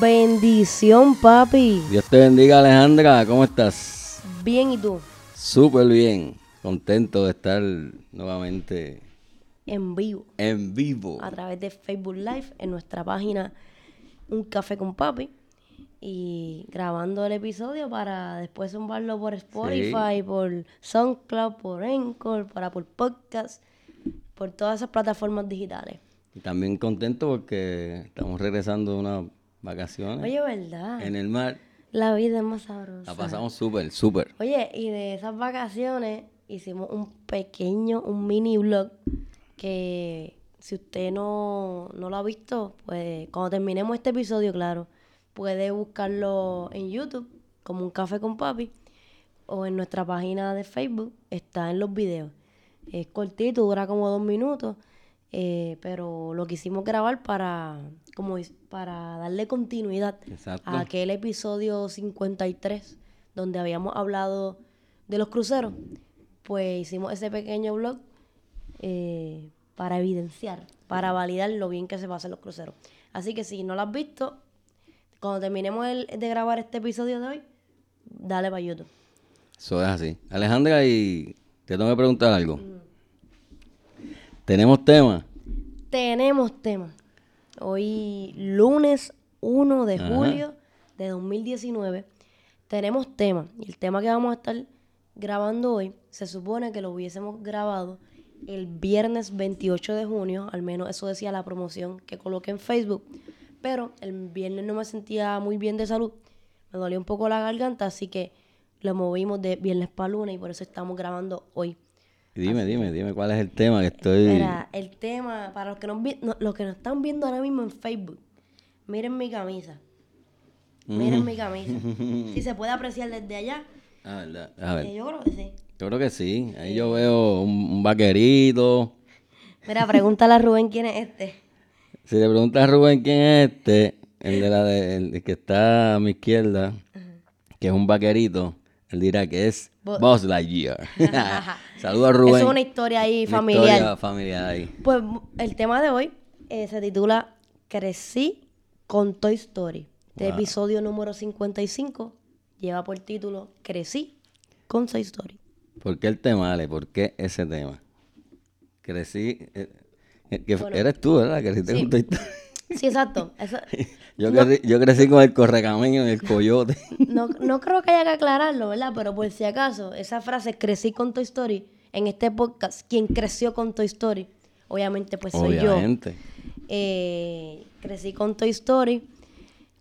Bendición, papi. Dios te bendiga, Alejandra. ¿Cómo estás? Bien, ¿y tú? Súper bien. Contento de estar nuevamente En vivo. en vivo. A través de Facebook Live en nuestra página Un Café con Papi. Y grabando el episodio para después zumbarlo por Spotify, por SoundCloud, por Encore, para por Podcast, por todas esas plataformas digitales. Y también contento porque estamos regresando de unas vacaciones Oye, ¿verdad? en el mar. La vida es más sabrosa. La pasamos súper, súper. Oye, y de esas vacaciones hicimos un pequeño, un mini vlog que si usted no, no lo ha visto, pues cuando terminemos este episodio, claro, puede buscarlo en YouTube como un café con papi o en nuestra página de Facebook, está en los videos. Es cortito, dura como dos minutos, eh, pero lo quisimos grabar para, como para darle continuidad Exacto. a aquel episodio 53 donde habíamos hablado de los cruceros. Pues hicimos ese pequeño blog eh, para evidenciar, para validar lo bien que se pasan los cruceros. Así que si no lo has visto, cuando terminemos el- de grabar este episodio de hoy, dale para YouTube. Eso es así. Alejandra, y te tengo que preguntar algo. ¿Tenemos tema? Tenemos tema. Hoy, lunes 1 de Ajá. julio de 2019, tenemos tema. Y el tema que vamos a estar grabando hoy, se supone que lo hubiésemos grabado el viernes 28 de junio, al menos eso decía la promoción que coloqué en Facebook. Pero el viernes no me sentía muy bien de salud, me dolía un poco la garganta, así que lo movimos de viernes para lunes y por eso estamos grabando hoy. Dime, dime, dime cuál es el tema que estoy... Mira, el tema, para los que, nos no- los que nos están viendo ahora mismo en Facebook, miren mi camisa. Miren mi camisa. Si se puede apreciar desde allá, Ah, verdad. A ver. eh, yo creo que sí. Yo creo que sí. Ahí yo veo un, un vaquerito. Mira, pregúntale a Rubén quién es este. Si le preguntas a Rubén quién es este, el de la de, el que está a mi izquierda, que es un vaquerito, él dirá que es Bo- Buzz Lightyear. Saludos a Rubén. Eso es una historia ahí Una familiar. historia familiar ahí. Pues el tema de hoy eh, se titula Crecí con Toy Story. Este episodio número 55 lleva por título Crecí con Toy Story. ¿Por qué el tema, Ale? ¿Por qué ese tema? Crecí... eh, eh, que eres tú, ¿verdad? Creciste Sí. con Toy Story. Sí, exacto. Eso- Yo, crecí, yo crecí con el correcamino y el coyote. No, no creo que haya que aclararlo, ¿verdad? Pero por si acaso, esa frase crecí con Toy Story, en este podcast, quien creció con Toy Story, obviamente pues soy yo. Obviamente. Eh, crecí con Toy Story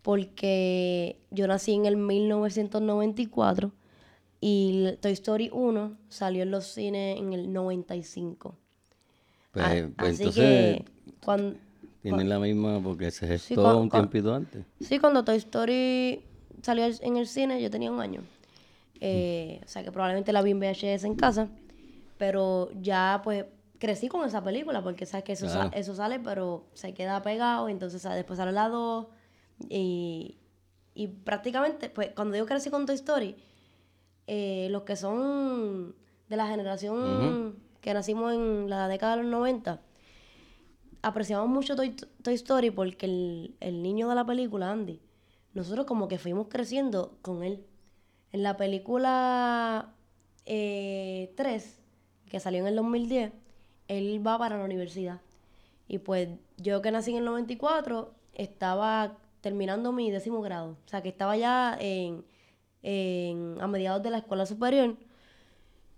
porque yo nací en el 1994 y Toy Story 1 salió en los cines en el 95. Pues, Ah, pues así entonces que cuando, tienen la misma porque se gestó un tiempito antes. Sí, cuando Toy Story salió en el cine, yo tenía un año. Eh, o sea que probablemente la vi en VHS en casa. Pero ya pues crecí con esa película porque sabes que eso, sa- eso sale, pero se queda pegado. Entonces ¿sabes? después sale la 2. Y, y prácticamente, pues cuando yo crecí con Toy Story, eh, los que son de la generación que nacimos en la década de los 90, apreciamos mucho Toy, Toy Story porque el, el niño de la película, Andy, nosotros como que fuimos creciendo con él. En la película eh, 3, que salió en el 2010, él va para la universidad. Y pues yo que nací en el 94, estaba terminando mi décimo grado. O sea, que estaba ya en, en- a mediados de la escuela superior.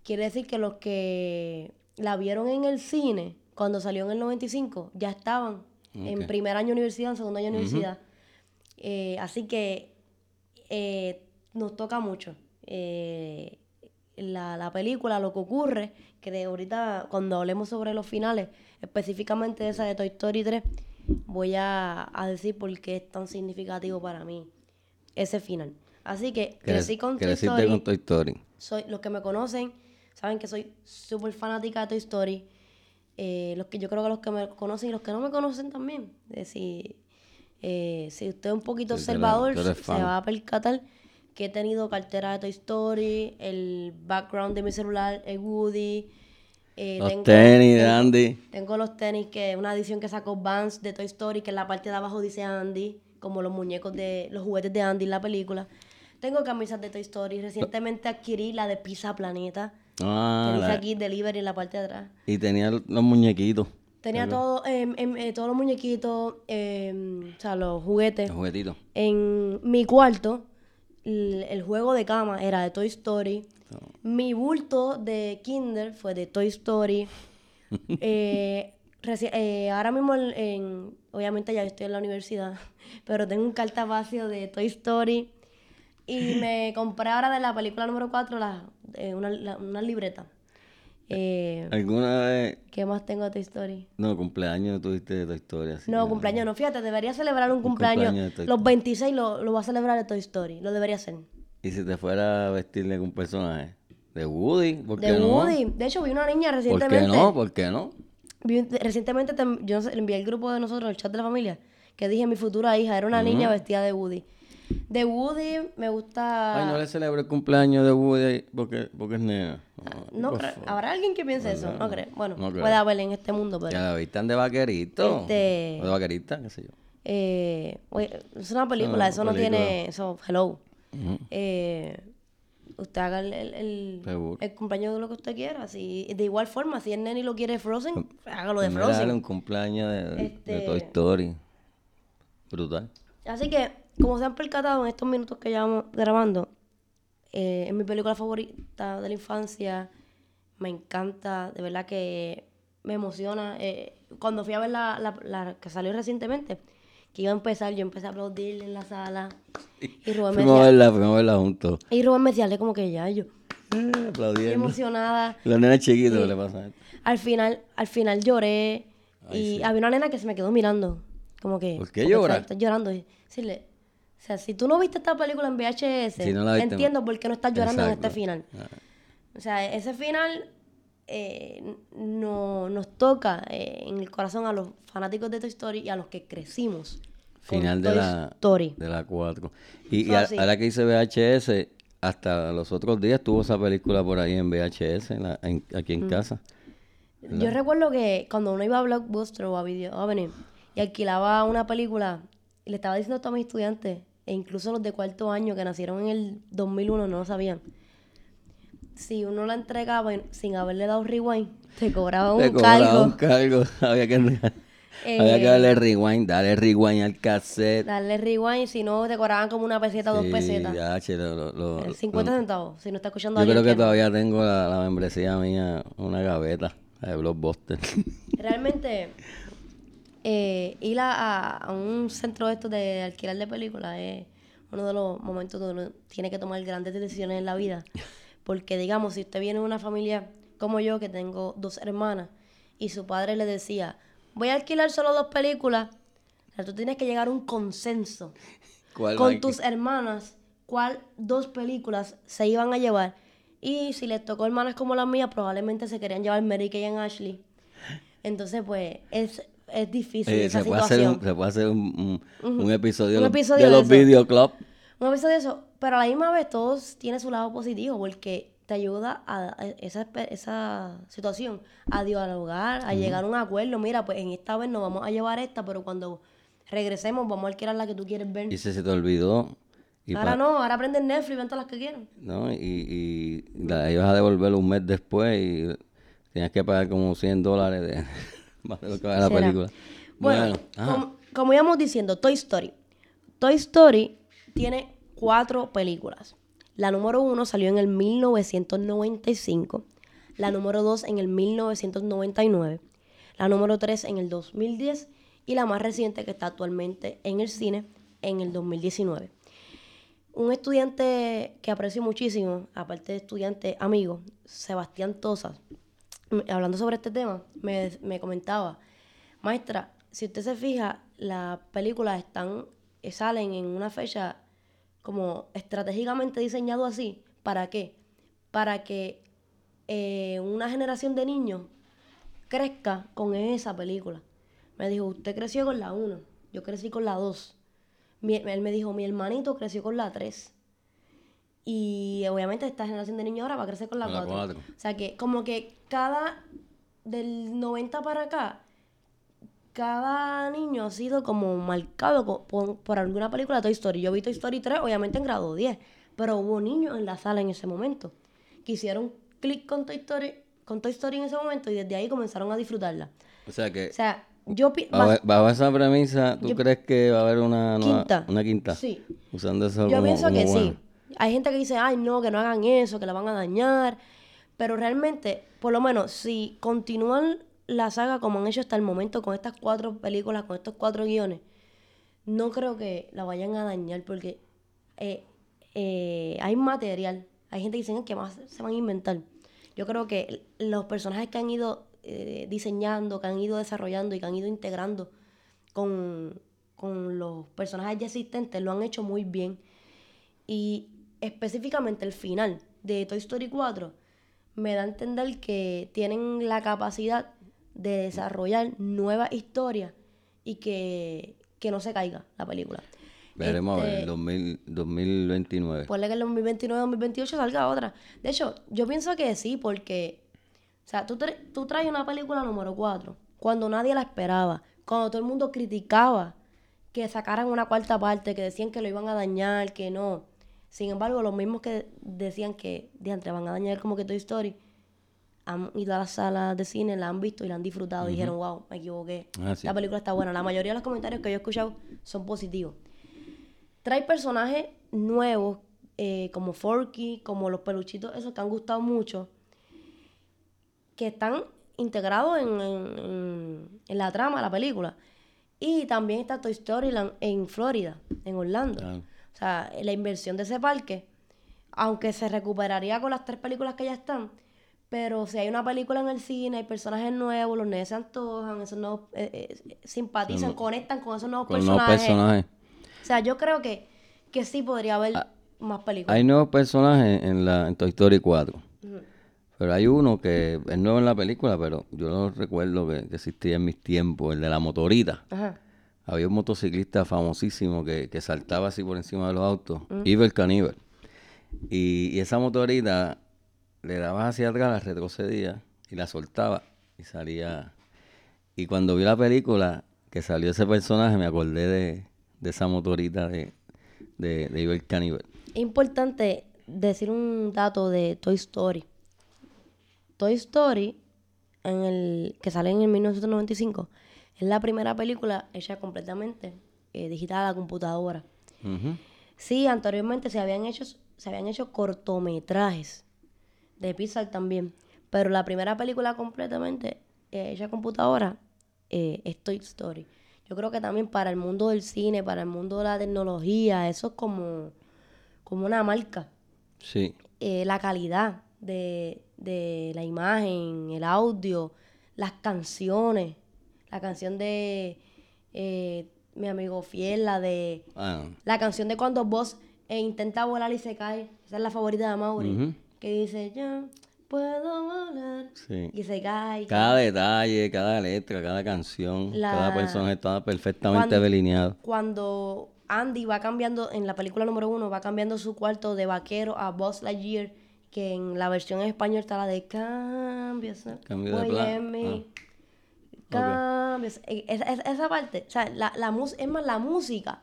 Quiere decir que los que la vieron en el cine cuando salió en el 95 ya estaban en primer año de universidad, en segundo año de universidad. Eh, así que eh, nos toca mucho. Eh, la, la película, lo que ocurre, que de ahorita cuando hablemos sobre los finales, específicamente esa de Toy Story 3, voy a, a decir por qué es tan significativo para mí ese final. Así que Crec- crecí con Toy Story. con Toy Story. Soy, los que me conocen saben que soy súper fanática de Toy Story. Eh, los que yo creo que los que me conocen y los que no me conocen también. Si, eh, si usted es un poquito Sí, observador, se va a percatar que he tenido cartera de Toy Story, el background de mi celular, el Woody. eh, Los tengo- tenis de Andy. Tengo los tenis, que una edición que sacó Vans de Toy Story, que en la parte de abajo dice Andy, como los muñecos de los juguetes de Andy en la película. Tengo camisas de Toy Story. Recientemente adquirí la de Pizza Planeta, Ah, que dice la- aquí Delivery en la parte de atrás. y tenía los muñequitos, Tenía todo, em, em, eh, todos los muñequitos, em, o sea, los juguetes. los juguetitos. En mi cuarto, el, el juego de cama era de Toy Story. Mi bulto de Kinder fue de Toy Story. Eh, eh, ahora mismo, en, en- obviamente ya estoy en la universidad, pero tengo un cartapacio de Toy Story. Y me compré ahora de la película número 4 la, eh, una, la- una libreta. Eh, ¿Alguna vez, ¿Qué más tengo de Toy Story? no, cumpleaños tuviste de Toy Story? Así No, cumpleaños no. Fíjate, debería celebrar un cumpleaños cumpleaños. de Toy Los Story. 26 lo, lo va a celebrar de Toy Story. Lo debería hacer. ¿Y si te fuera a vestirle con un personaje? ¿De Woody? ¿Por qué De no? Woody. De hecho, vi una niña ¿Por recientemente. qué no? ¿Por qué no? vi- recientemente te- yo envié al grupo de nosotros, el chat de la familia, que dije mi futura hija era una niña vestida de Woody. De Woody me gusta. Ay, no le celebro el cumpleaños de Woody porque, porque es nena. Ay, No creo-. ¿Habrá alguien que piense eso? No creo. Bueno, creo. puede haber en este mundo, pero. Ya la vistan de vaquerito. Este- O de vaquerita, qué sé yo. Eh, oye, es una película, Ah, eso no película. tiene. Eso, hello. Eh, usted haga el, el, el- cumpleaños de lo que usted quiera. Si, de igual forma, si el nene lo quiere Frozen, hágalo de Mira, dale Frozen. un cumpleaños de, de Este- Toy Story. Brutal. Así que, como se han percatado en estos minutos que llevamos grabando, eh, es mi película favorita de la infancia. Me encanta, de verdad que me emociona. Eh, cuando fui a ver la, la- la que salió recientemente, que iba a empezar, yo empecé a aplaudir en la sala. Y Rubén me Fuimos a decía, verla, fuimos a verla juntos. y Rubén me decía, "Dale como que ya, yo, Eh, aplaudiendo. emocionada. Los nenes chiquitos le pasa. Al final, al final lloré y había una nena que se me quedó mirando. Como que. ¿Por qué llora? Está llorando. Y decirle, o sea, si tú no viste esta película en VHS, Si no la viste, entiendo por qué no estás llorando en este final. Ah. O sea, ese final eh, no, nos toca eh, en el corazón a los fanáticos de Toy Story y a los que crecimos. con Final de Toy la, Story. de la 4. Y, y So, a- sí. ahora que hice VHS, hasta los otros días tuvo esa película por ahí en VHS, en la- en- aquí Mm. en casa. Yo recuerdo que cuando uno iba a Blockbuster o a Video Avenue y alquilaba una película, y le estaba diciendo a mis estudiantes, e incluso los de cuarto año que nacieron en el 2001 no lo sabían. Si uno la entregaba sin haberle dado rewind, te cobraba cargo. un cargo. había, que, había que Eh, darle rewind, darle rewind al cassette. Darle rewind, si no te cobraban como una peseta o dos pesetas. ya, che, lo- lo- lo- Eh, 50 lo- centavos, si no está escuchando Yo creo que todavía tengo la, la membresía mía, una gaveta la de Blockbuster. Realmente, eh, ir a, a- un centro de estos de alquilar de películas es uno de los momentos donde uno tiene que tomar grandes decisiones en la vida. Porque, digamos, si usted viene de una familia como yo, que tengo dos hermanas, y su padre le decía, voy a alquilar solo dos películas, o sea, tú tienes que llegar a un consenso ¿Cuál con tus hermanas cuál dos películas se iban a llevar. Y si les tocó hermanas como las mías, probablemente se querían llevar Mary Kay y Ashley. Entonces, pues, es, es difícil Eh, esa se, puede hacer situación. un, se puede hacer un, un- un episodio, Un de los- episodio de de los eso. Video Club. Un episodio de eso, pero a la misma vez todos tiene su lado positivo porque te ayuda a, esa, esa situación a dialogar, a llegar a un acuerdo. Mira, pues en esta vez nos vamos a llevar esta, pero cuando regresemos vamos a alquilar la que tú quieres ver. Y si se te olvidó. Y ahora no, ahora prenden Netflix ven todas las que quieran. ¿no? Y, y la ibas a devolver un mes después y tenías que pagar como 100 dólares de, más de lo que vale la Será. película. Bueno, como, como íbamos diciendo, Toy Story. Toy Story tiene cuatro películas. La número uno salió en el 1995, la número dos en el 1999, la número tres en el 2010 y la más reciente que está actualmente en el cine en el 2019. Un estudiante que aprecio muchísimo, aparte de estudiante amigo, Sebastián Tosas, hablando sobre este tema, me, me comentaba, maestra, si usted se fija, las películas están, eh, salen en una fecha como estratégicamente diseñado así. ¿Para qué? Para que eh, una generación de niños crezca con esa película. Me dijo, usted creció con la 1, yo crecí con la 2. él me dijo, mi hermanito creció con la 3. Y obviamente esta generación de niños ahora va a crecer con la 4. O sea que como que cada, del 90 para acá, cada niño ha sido como marcado por, alguna película de Toy Story. Yo vi Toy Story 3, obviamente en grado 10, pero hubo niños en la sala en ese momento que hicieron clic con Toy Story, con Toy Story en ese momento y desde ahí comenzaron a disfrutarla. O sea que... O sea, yo... Bajo, esa premisa, ¿tú crees que va a haber una, quinta. una quinta? Sí. Usando eso Yo pienso que sí. Hay gente que dice, ay, no, que no hagan eso, que la van a dañar. Pero realmente, por lo menos, si continúan la saga como han hecho hasta el momento con estas cuatro películas, con estos cuatro guiones, no creo que la vayan a dañar porque eh, eh, hay material. Hay gente que dice que más se van a inventar. Yo creo que los personajes que han ido eh, diseñando, que han ido desarrollando y que han ido integrando con, con los personajes ya existentes lo han hecho muy bien. Y específicamente el final de Toy Story 4 me da a entender que tienen la capacidad de desarrollar nuevas historias y que, no se caiga la película. Veremos en este, 2029. Puede que en el 2029, 2028 salga otra. De hecho, yo pienso que sí, porque, o sea, tú, tú traes una película número 4 cuando nadie la esperaba, cuando todo el mundo criticaba que sacaran una cuarta parte, que decían que lo iban a dañar, que no. Sin embargo, los mismos que decían que, diantre, van a dañar como que Toy Story, han ido a las salas de cine, la han visto y la han disfrutado. Y dijeron, wow, me equivoqué. Ah, la película está buena. La mayoría de los comentarios que yo he escuchado son positivos. Trae personajes nuevos, eh, como Forky, como los peluchitos, esos que han gustado mucho, que están integrados en, la trama de la película. Y también está Toy Story en Florida, en Orlando. O sea, la inversión de ese parque, aunque se recuperaría con las tres películas que ya están, pero si hay una película en el cine, hay personajes nuevos, los nenes se antojan, esos nuevos, eh, eh, simpatizan, conectan con esos nuevos personajes. O sea, yo creo que, que sí podría haber ah, más películas. Hay nuevos personajes en, la, en Toy Story 4. Pero hay uno que es nuevo en la película, pero yo lo recuerdo que, existía en mis tiempos, el de la motorita. Había un motociclista famosísimo que, que, saltaba así por encima de los autos, Iber Caníbal. Y, y esa motorita le dabas hacia atrás, la retrocedía y la soltaba y salía. Y cuando vi la película que salió ese personaje, me acordé de, esa motorita de, de, de Iber Es importante decir un dato de Toy Story. Toy Story, en el, que sale en el 1995, es la primera película hecha completamente eh, digital a la computadora. Sí, anteriormente se habían hecho, se habían hecho cortometrajes de Pixar también. Pero la primera película completamente eh, hecha computadora eh, es Toy Story. Yo creo que también para el mundo del cine, para el mundo de la tecnología, eso es como, como una marca. Sí. Eh, la calidad de, de la imagen, el audio, las canciones. La canción de mi amigo Fiel, la de... Ah. La canción de cuando vos intenta volar y se cae. Esa es la favorita de Mauri que dice, yo puedo volar. Y se cae. Cada detalle, cada letra, cada canción, cada personaje está perfectamente delineado. Cuando Andy va cambiando, en la película número uno, va cambiando su cuarto de vaquero a Buzz Lightyear, que en la versión en español está la de cambios. Cambio de plan. Ah. Cambios. E, esa, parte, o sea, la, la es más la música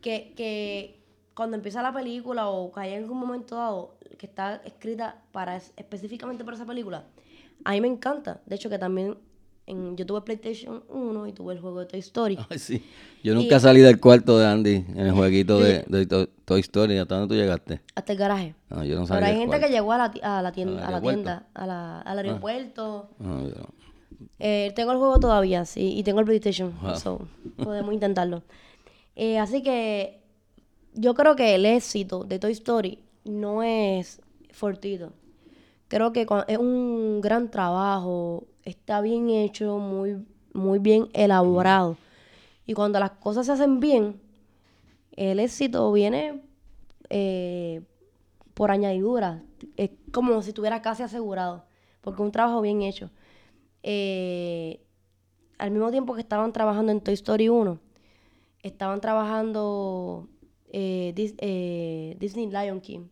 que, que cuando empieza la película o que hay en algún momento dado, que está escrita para específicamente para esa película, a mí me encanta. De hecho, que también en, yo tuve PlayStation 1 y tuve el juego de Toy Story. Ay, sí. Yo nunca salí del cuarto de Andy en el jueguito de, Toy Story. ¿Hasta dónde tú llegaste? Hasta el garaje. No, yo no Pero hay gente que llegó a la, a la tienda, a la tienda, a la, al ah. aeropuerto. No, eh, tengo el juego todavía, sí, y tengo el PlayStation. podemos intentarlo. Eh, así que yo creo que el éxito de Toy Story no es fortito. Creo que es un gran trabajo, está bien hecho, muy, muy bien elaborado. Y cuando las cosas se hacen bien, el éxito viene eh, por añadidura. Es como si estuviera casi asegurado, porque es un trabajo bien hecho. Eh, al mismo tiempo que estaban trabajando en Toy Story 1, estaban trabajando eh, Disney Lion King.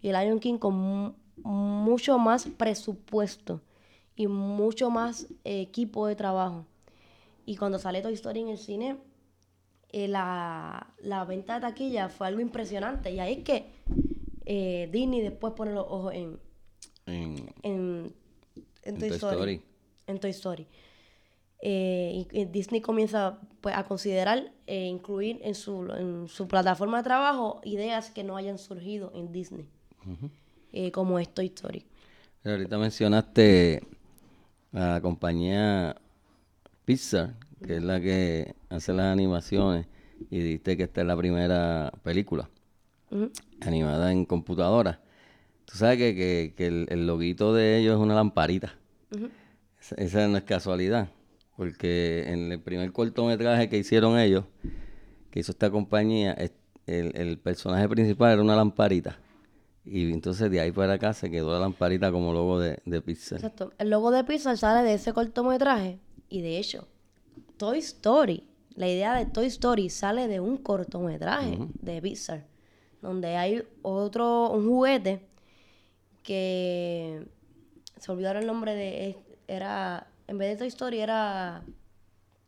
Y Lion King con mucho más presupuesto y mucho más equipo de trabajo. Y cuando sale Toy Story en el cine, eh, la, venta de taquilla fue algo impresionante. Y ahí es que eh, Disney después pone los ojos en, en, Toy, Story, En Toy Story. Eh, y, Disney comienza pues, a considerar incluir en su, en su plataforma de trabajo ideas que no hayan surgido en Disney, como es Toy Story. ahorita mencionaste a la compañía Pixar, que es la que hace las animaciones, y diste que esta es la primera película animada en computadora. Tú sabes que, que, el, el, loguito de ellos es una lamparita. Esa, no es casualidad, porque en el primer cortometraje que hicieron ellos, que hizo esta compañía, el, el personaje principal era una lamparita. Y entonces de ahí para acá se quedó la lamparita como logo de, de Pixar. Exacto. El logo de Pixar sale de ese cortometraje. Y de hecho, Toy Story, la idea de Toy Story sale de un cortometraje de Pixar, donde hay otro, un juguete que se olvidaron el nombre de, era, en vez de Toy Story era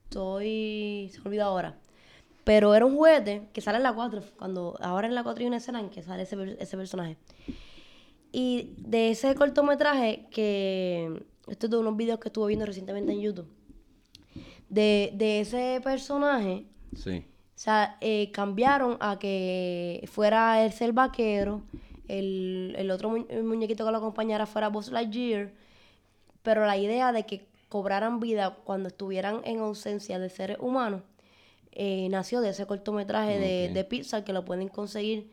Toy, se olvidó ahora, pero era un juguete que sale en la 4, cuando ahora en la 4 hay una escena en que sale ese, ese personaje. Y de ese cortometraje que, esto es de unos videos que estuve viendo recientemente en YouTube, de, de ese personaje, sí. o sea, eh, cambiaron a que fuera el ser vaquero, el, el otro muñequito que lo acompañara fuera Buzz Lightyear, pero la idea de que cobraran vida cuando estuvieran en ausencia de seres humanos eh, nació de ese cortometraje de, de Pixar que lo pueden conseguir.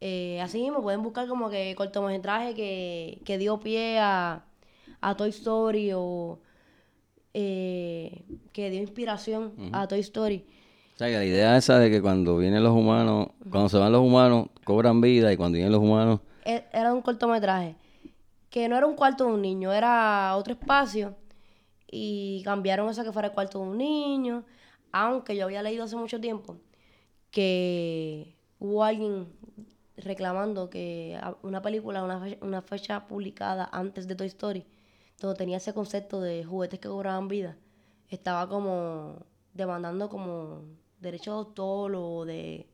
Eh, así mismo pueden buscar como que cortometraje que, que dio pie a, a Toy Story o eh, que dio inspiración a Toy Story. O sea, que la idea esa de que cuando vienen los humanos, cuando se van los humanos, cobran vida y cuando vienen los humanos... E, era un cortometraje. Que no era un cuarto de un niño, era otro espacio. Y cambiaron eso que fuera el cuarto de un niño. Aunque yo había leído hace mucho tiempo que hubo alguien reclamando que una película, una una fecha publicada antes de Toy Story, todo tenía ese concepto de juguetes que cobraban vida, estaba como demandando como derecho de autor o de,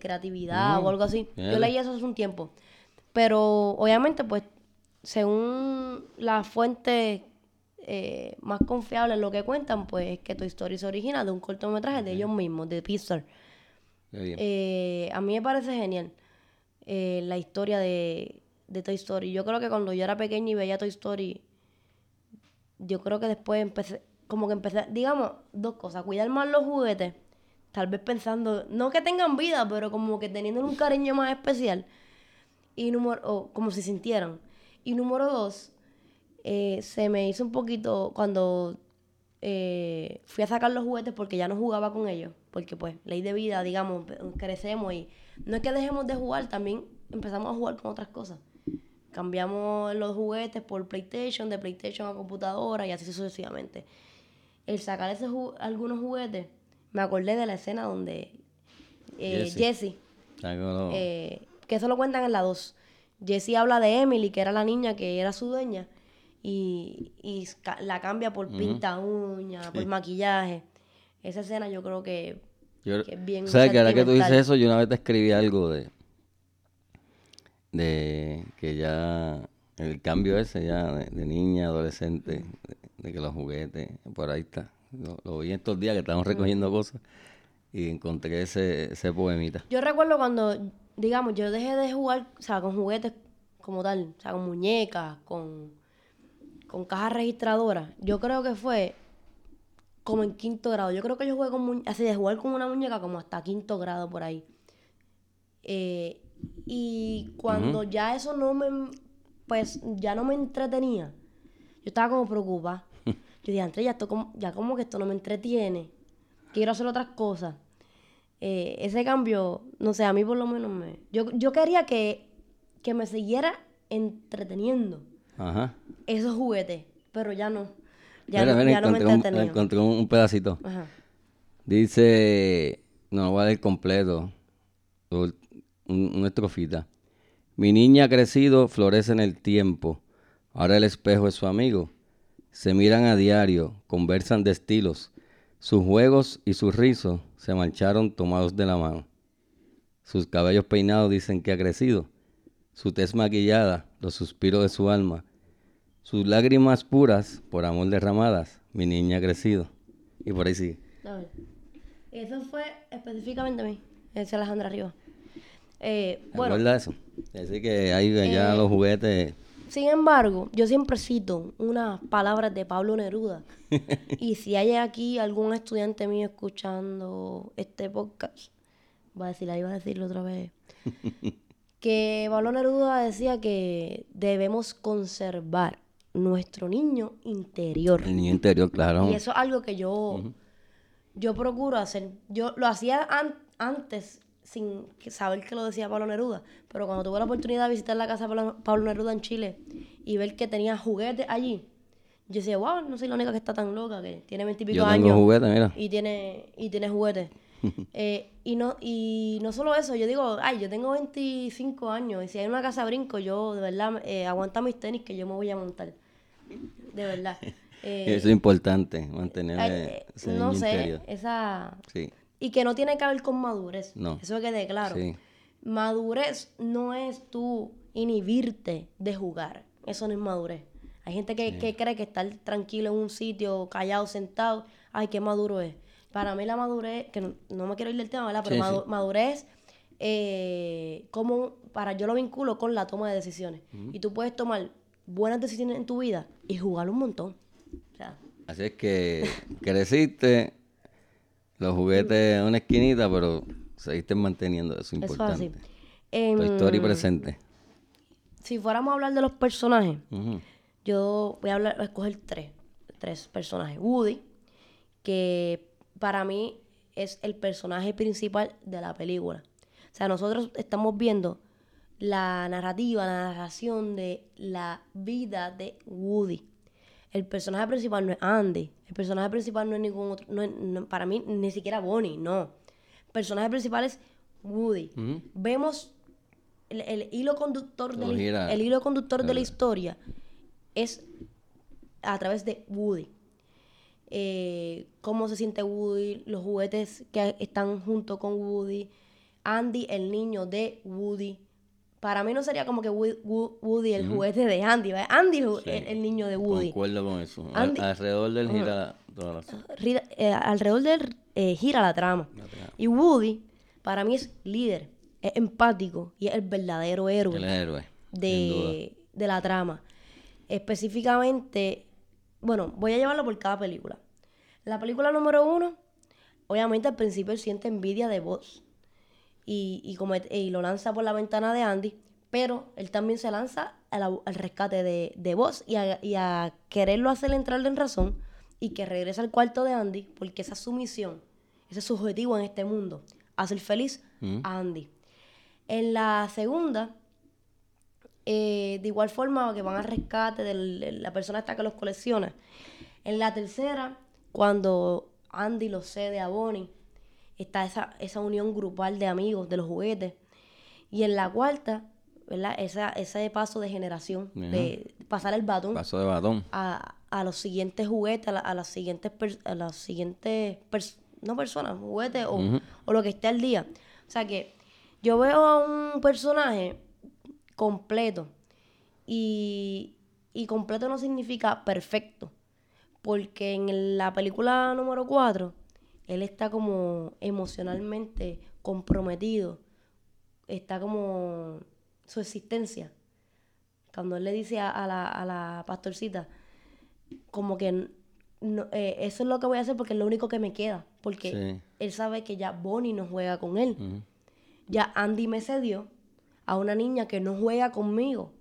creatividad o mm, algo así. Yo leí eso hace un tiempo. Pero obviamente, pues, según la fuente eh, más confiable en lo que cuentan, pues es que tu historia se origina de un cortometraje de ellos mismos, de Pixar. Eh, a mí me parece genial eh, la historia de, de Toy Story. Yo creo que cuando yo era pequeña y veía Toy Story, yo creo que después empecé, como que empecé, digamos, dos cosas, cuidar más los juguetes, tal vez pensando, no que tengan vida, pero como que teniendo un cariño más especial, y número, o como si sintieran. Y número dos, eh, se me hizo un poquito cuando eh, fui a sacar los juguetes porque ya no jugaba con ellos, porque pues ley de vida, digamos, crecemos y no es que dejemos de jugar, también empezamos a jugar con otras cosas. Cambiamos los juguetes por PlayStation, de PlayStation a computadora y así sucesivamente. El sacar esos algunos juguetes, me acordé de la escena donde eh, Jesse, eh, que eso lo cuentan en la 2. Jesse habla de Emily, que era la niña que era su dueña, y, y la cambia por pinta uña, por maquillaje. Esa escena yo creo que, es bien. O sea, que ahora que tú dices eso, yo una vez te escribí algo de de que ya el cambio ese ya de, niña, adolescente, de, que los juguetes, por ahí está. Lo, vi estos días que estábamos recogiendo cosas y encontré ese, ese poemita. Yo recuerdo cuando, digamos, yo dejé de jugar, o sea, con juguetes como tal, o sea, con muñecas, con, con cajas registradoras. Yo creo que fue como en quinto grado. Yo creo que yo jugué con así de jugar con una muñeca como hasta quinto grado por ahí. Eh, y cuando ya eso no me, pues ya no me entretenía, yo estaba como preocupada. Yo dije, antes ya, esto como, ya como que esto no me entretiene. Quiero hacer otras cosas. Eh, ese cambio, no sé, a mí por lo menos me... Yo, yo quería que, que me siguiera entreteniendo Ajá. esos juguetes, pero ya no. Ya Mira, no, mira, ya no me encontré, un, entretenía. encontré un- pedacito. Ajá. Dice, no voy a leer completo, un- una estrofita. Mi niña ha crecido, florece en el tiempo. Ahora el espejo es su amigo. Se miran a diario, conversan de estilos. Sus juegos y sus rizos se marcharon tomados de la mano. Sus cabellos peinados dicen que ha crecido. Su tez maquillada, los suspiros de su alma. Sus lágrimas puras, por amor derramadas, mi niña ha crecido. Y por ahí sigue. Ver. Eso fue específicamente a mí, ese Alejandra Rivas. Eh, ¿Te bueno, eso? Así que ahí ya Eh, los juguetes. Sin embargo, yo siempre cito unas palabras de Pablo Neruda. y si hay aquí algún estudiante mío escuchando este podcast, va a decir, ahí va a decirlo otra vez. que Pablo Neruda decía que debemos conservar nuestro niño interior. El niño interior, claro. Y eso es algo que yo, yo procuro hacer. Yo lo hacía an- antes sin saber que lo decía Pablo Neruda, pero cuando tuve la oportunidad de visitar la casa de Pablo, Neruda en Chile y ver que tenía juguetes allí, yo decía, wow, no soy la única que está tan loca, que tiene veintipico años juguetes, mira. y tiene, y tiene juguetes. Eh, y no y no solo eso, yo digo, ay, yo tengo 25 años y si hay una casa brinco, yo de verdad eh, aguanta mis tenis que yo me voy a montar. De verdad. Eh, Eso es importante, mantener eh, no sé, interior. esa... Sí, Y que no tiene que ver con madurez. No. Eso quede claro. sí. Madurez no es tú inhibirte de jugar. Eso no es madurez. Hay gente que, que cree que estar tranquilo en un sitio, callado, sentado, ay, qué maduro es. Para mí la madurez, que no, no me quiero ir del tema, ¿verdad? Pero Sí, madu- sí. madurez, eh, como para yo lo vinculo con la toma de decisiones. Y tú puedes tomar buenas decisiones en tu vida y jugar un montón. O sea, Así es que creciste, los juguetes en una esquinita, pero seguiste manteniendo eso eso es importante. así. Em, Tu historia presente. si fuéramos a hablar de los personajes, yo voy a, hablar, a escoger tres, tres personajes. Woody, que para mí es el personaje principal de la película. O sea, nosotros estamos viendo la narrativa, la narración de la vida de Woody. El personaje principal no es Andy. El personaje principal no es ningún otro. no es- no- para mí, ni siquiera Bonnie, no. El personaje principal es Woody. Vemos el, el hilo conductor, de la, el hilo conductor de la historia es a través de Woody. Eh, cómo se siente Woody, los juguetes que están junto con Woody, Andy, el niño de Woody. Para mí no sería como que Woody, Woody el juguete de Andy, ¿verdad? Andy Sí. el- el niño de Woody. Concuerdo con eso. Al- alrededor del gira toda la Rida- eh, alrededor de él eh, gira la trama. La trama. Y Woody, para mí, es líder, es empático y es el verdadero héroe El héroe. de, de la trama. Específicamente, bueno, voy a llevarlo por cada película. La película número uno, obviamente al principio él siente envidia de Buzz y, y, lo lanza por la ventana de Andy, pero él también se lanza al, al rescate de, de Buzz y a, y a quererlo hacer entrar en razón y que regrese al cuarto de Andy, porque esa es su misión, ese es su objetivo en este mundo, hacer feliz Ujú. a Andy. En la segunda, eh, de igual forma que van al rescate de la persona esta que los colecciona. En la tercera, cuando Andy lo cede a Bonnie, está esa, esa unión grupal de amigos de los juguetes. Y en la cuarta, ¿verdad? Esa, ese paso de generación, de pasar el batón Paso de batón. a, a los siguientes juguetes, a, la- a las siguientes, a las siguientes pers- no personas, juguetes o, o lo que esté al día. O sea que yo veo a un personaje completo y, y completo no significa perfecto, porque en la película número 4 él está como emocionalmente comprometido, está como su existencia. Cuando él le dice a, a la, a la pastorcita, como que no, eh, eso es lo que voy a hacer porque es lo único que me queda. Porque Sí. él sabe que ya Bonnie no juega con él. Ya Andy me cedió a una niña que no juega conmigo.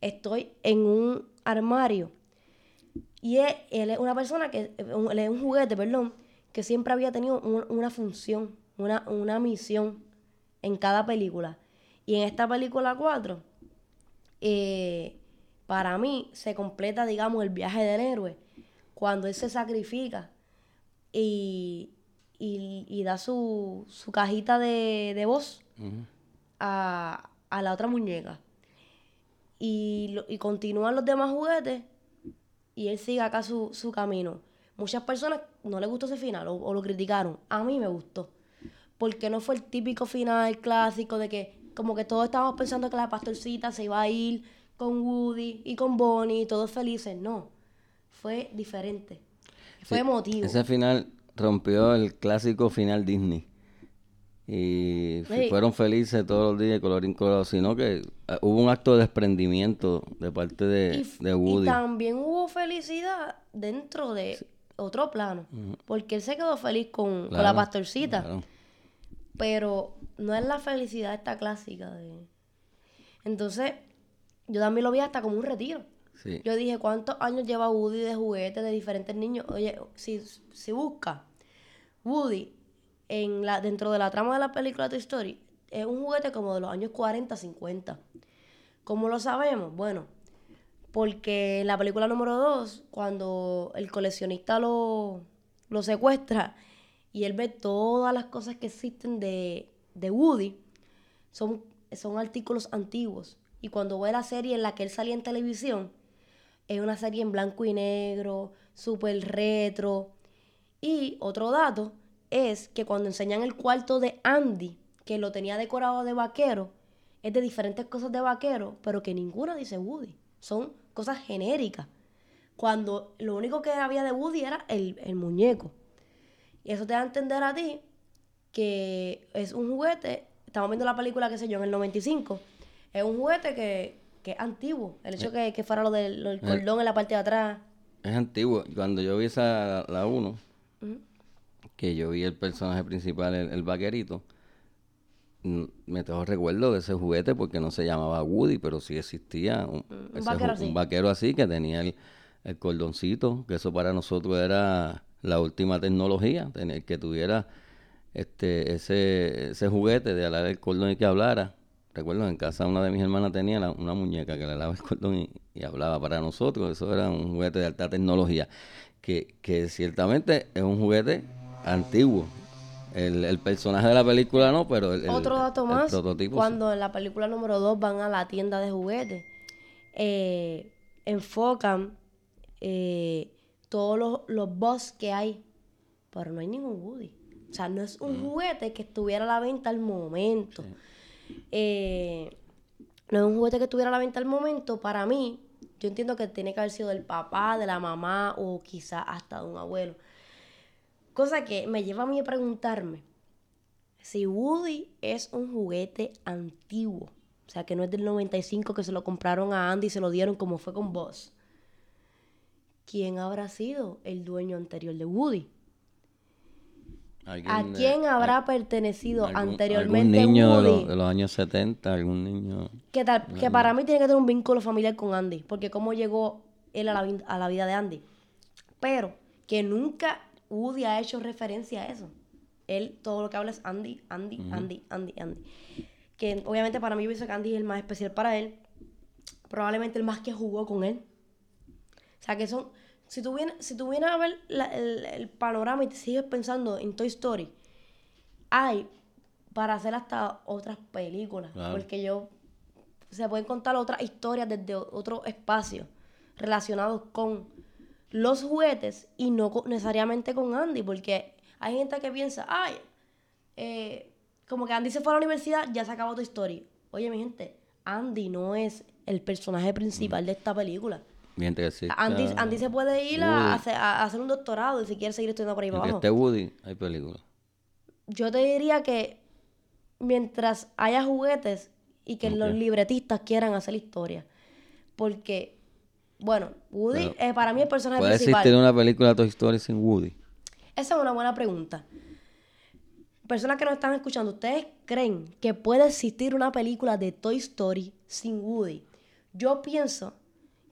Estoy en un armario. Y él, él es una persona que, él es un juguete, perdón, que siempre había tenido un- una función una, una misión en cada película. Y en esta película 4, eh, para mí se completa, digamos, el viaje del héroe cuando él se sacrifica y, y, da su, su, cajita de, de voz a, a, la otra muñeca. Y, y, continúan los demás juguetes y él sigue acá su, su camino. Muchas personas no les gustó ese final o, lo criticaron. A mí me gustó. Porque no fue el típico final clásico de que como que todos estábamos pensando que la pastorcita se iba a ir con Woody y con Bonnie, todos felices. No, fue diferente. Fue emotivo. Ese final rompió el clásico final Disney. Y fueron felices todos los días, colorín colorado, sino que eh, hubo un acto de desprendimiento de parte de, Woody. Y también hubo felicidad dentro de otro plano, porque él se quedó feliz con, la pastorcita. Pero no es la felicidad esta clásica de... Entonces, yo también lo vi hasta como un retiro. Yo dije, ¿cuántos años lleva Woody de juguete de diferentes niños? Oye, si, si busca Woody en la, dentro de la trama de la película Toy Story, es un juguete como de los años 40, 50. ¿Cómo lo sabemos? Bueno, porque en la película número 2, cuando el coleccionista lo, lo secuestra y él ve todas las cosas que existen de, de Woody, son, son artículos antiguos. Y cuando ve la serie en la que él salía en televisión, es una serie en blanco y negro, súper retro. Y otro dato es que cuando enseñan el cuarto de Andy, que lo tenía decorado de vaquero, es de diferentes cosas de vaquero, pero que ninguna dice Woody. Son cosas genéricas. Cuando lo único que había de Woody era el, el muñeco. Y eso te da a entender a ti que es un juguete. Estamos viendo la película, qué sé yo, en el 95 es un juguete que, que es antiguo. El hecho de que, fuera lo del, eh. cordón en la parte de atrás. Es antiguo. Cuando yo vi esa, la 1, que yo vi el personaje principal, el, vaquerito, me tengo recuerdo de ese juguete porque no se llamaba Woody, pero sí existía un, vaquero, así. que tenía el, el, cordoncito, que eso para nosotros era la última tecnología, tener que tuviera este ese, ese juguete de hablar el cordón y que hablara recuerdo en casa una de mis hermanas tenía una muñeca que le daba el cordón y, hablaba para nosotros. Eso era un juguete de alta tecnología, que, que ciertamente es un juguete antiguo. El, personaje de la película no, pero el, Otro dato más, cuando en la película número 2 van a la tienda de juguetes, eh, enfocan eh, todos los, los boss que hay, pero no hay ningún Woody. O sea, no es un mm. juguete que estuviera a la venta al momento. Eh, no es un juguete que estuviera a la venta al momento, para mí, yo entiendo que tiene que haber sido del papá, de la mamá o quizás hasta de un abuelo. Cosa que me lleva a mí a preguntarme si Woody es un juguete antiguo, o sea, que no es del 95 que se lo compraron a Andy y se lo dieron como fue con Buzz. ¿Quién habrá sido el dueño anterior de Woody? ¿A quién habrá pertenecido anteriormente algún niño De, los, años 70, algún niño... Que, tal, que para mí tiene que tener un vínculo familiar con Andy, porque cómo llegó él a la, a la vida de Andy. Pero que nunca Woody ha hecho referencia a eso. Él todo lo que habla es Andy, Andy, Andy, Andy, Andy. Que obviamente para mí yo pienso que Andy es el más especial para él. Probablemente el más que jugó con él. O sea que son si tú vienes, si tú vienes a ver el, panorama y te sigues pensando en Toy Story, hay para hacer hasta otras películas. Porque yo se pueden contar otras historias desde otro espacio relacionados con los juguetes y no necesariamente con Andy. Porque hay gente que piensa, ay, eh, como que Andy se fue a la universidad, ya se acabó Toy Story. Oye, mi gente, Andy no es el personaje principal de esta película. Mientras Andy, Andy, se puede ir a hacer, un doctorado y si quiere seguir estudiando por ahí abajo. esté Woody, hay película. Yo te diría que mientras haya juguetes y que los libretistas quieran hacer historia. Porque, bueno, Woody es para mí el personaje ¿puede principal. ¿Puede existir una película de Toy Story sin Woody? Esa es una buena pregunta. Personas que nos están escuchando, ¿ustedes creen que puede existir una película de Toy Story sin Woody? Yo pienso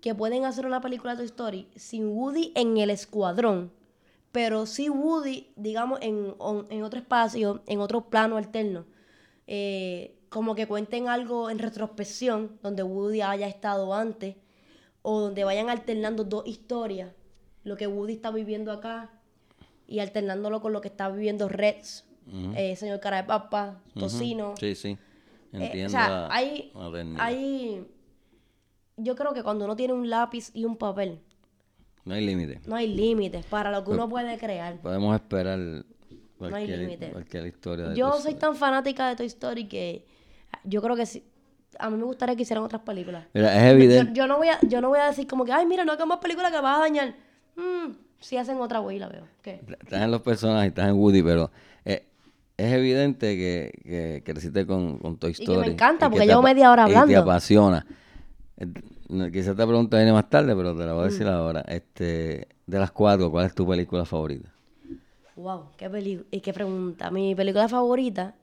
que pueden hacer una película de Toy Story sin Woody en el escuadrón, pero sí Woody, digamos, en, en otro espacio, en otro plano alterno, eh, como que cuenten algo en retrospección, donde Woody haya estado antes, o donde vayan alternando dos historias, lo que Woody está viviendo acá y alternándolo con lo que está viviendo Rex, eh, señor cara de papa, Tocino. Sí, sí. Eh, Entiendo. o sea, hay, hay, yo creo que cuando uno tiene un lápiz y un papel, no hay límite. No hay límites para lo que uno puede crear. Podemos esperar cualquier, cualquier historia. De yo soy tan fanática de Toy Story que yo creo que sí. A mí me gustaría que hicieran otras películas. Mira, es evidente. Yo, no voy a, yo no voy a decir como que, ay, mira, no hagan más películas que vas a dañar. Mm, si hacen otra, güey, la veo. ¿Qué? Estás en los personajes, estás en Woody, pero eh, es evidente que, que creciste con, con Toy Story. Y que me encanta, porque llevo media hora hablando. Y te apasiona. Quizás esta pregunta viene más tarde, pero te la voy a decir mm. ahora. Este, de las cuatro, ¿cuál es tu película favorita? Wow, qué película. Y qué pregunta. Mi película favorita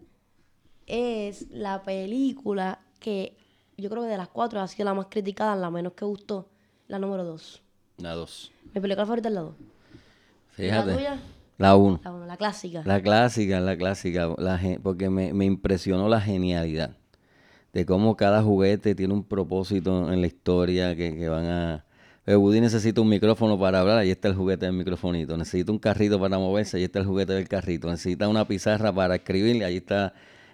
es la película que yo creo que de las cuatro ha sido la más criticada, la menos que gustó, la número dos. La dos. Mi película favorita es la dos. Fíjate. ¿La tuya? La uno. La uno, la clásica. La clásica, la clásica. La, porque me, me impresionó la genialidad de cómo cada juguete tiene un propósito en la historia que, van a... Eh, Woody necesita un micrófono para hablar, ahí está el juguete del microfonito. Necesita un carrito para moverse, ahí está el juguete del carrito. Necesita una pizarra para escribir, ahí está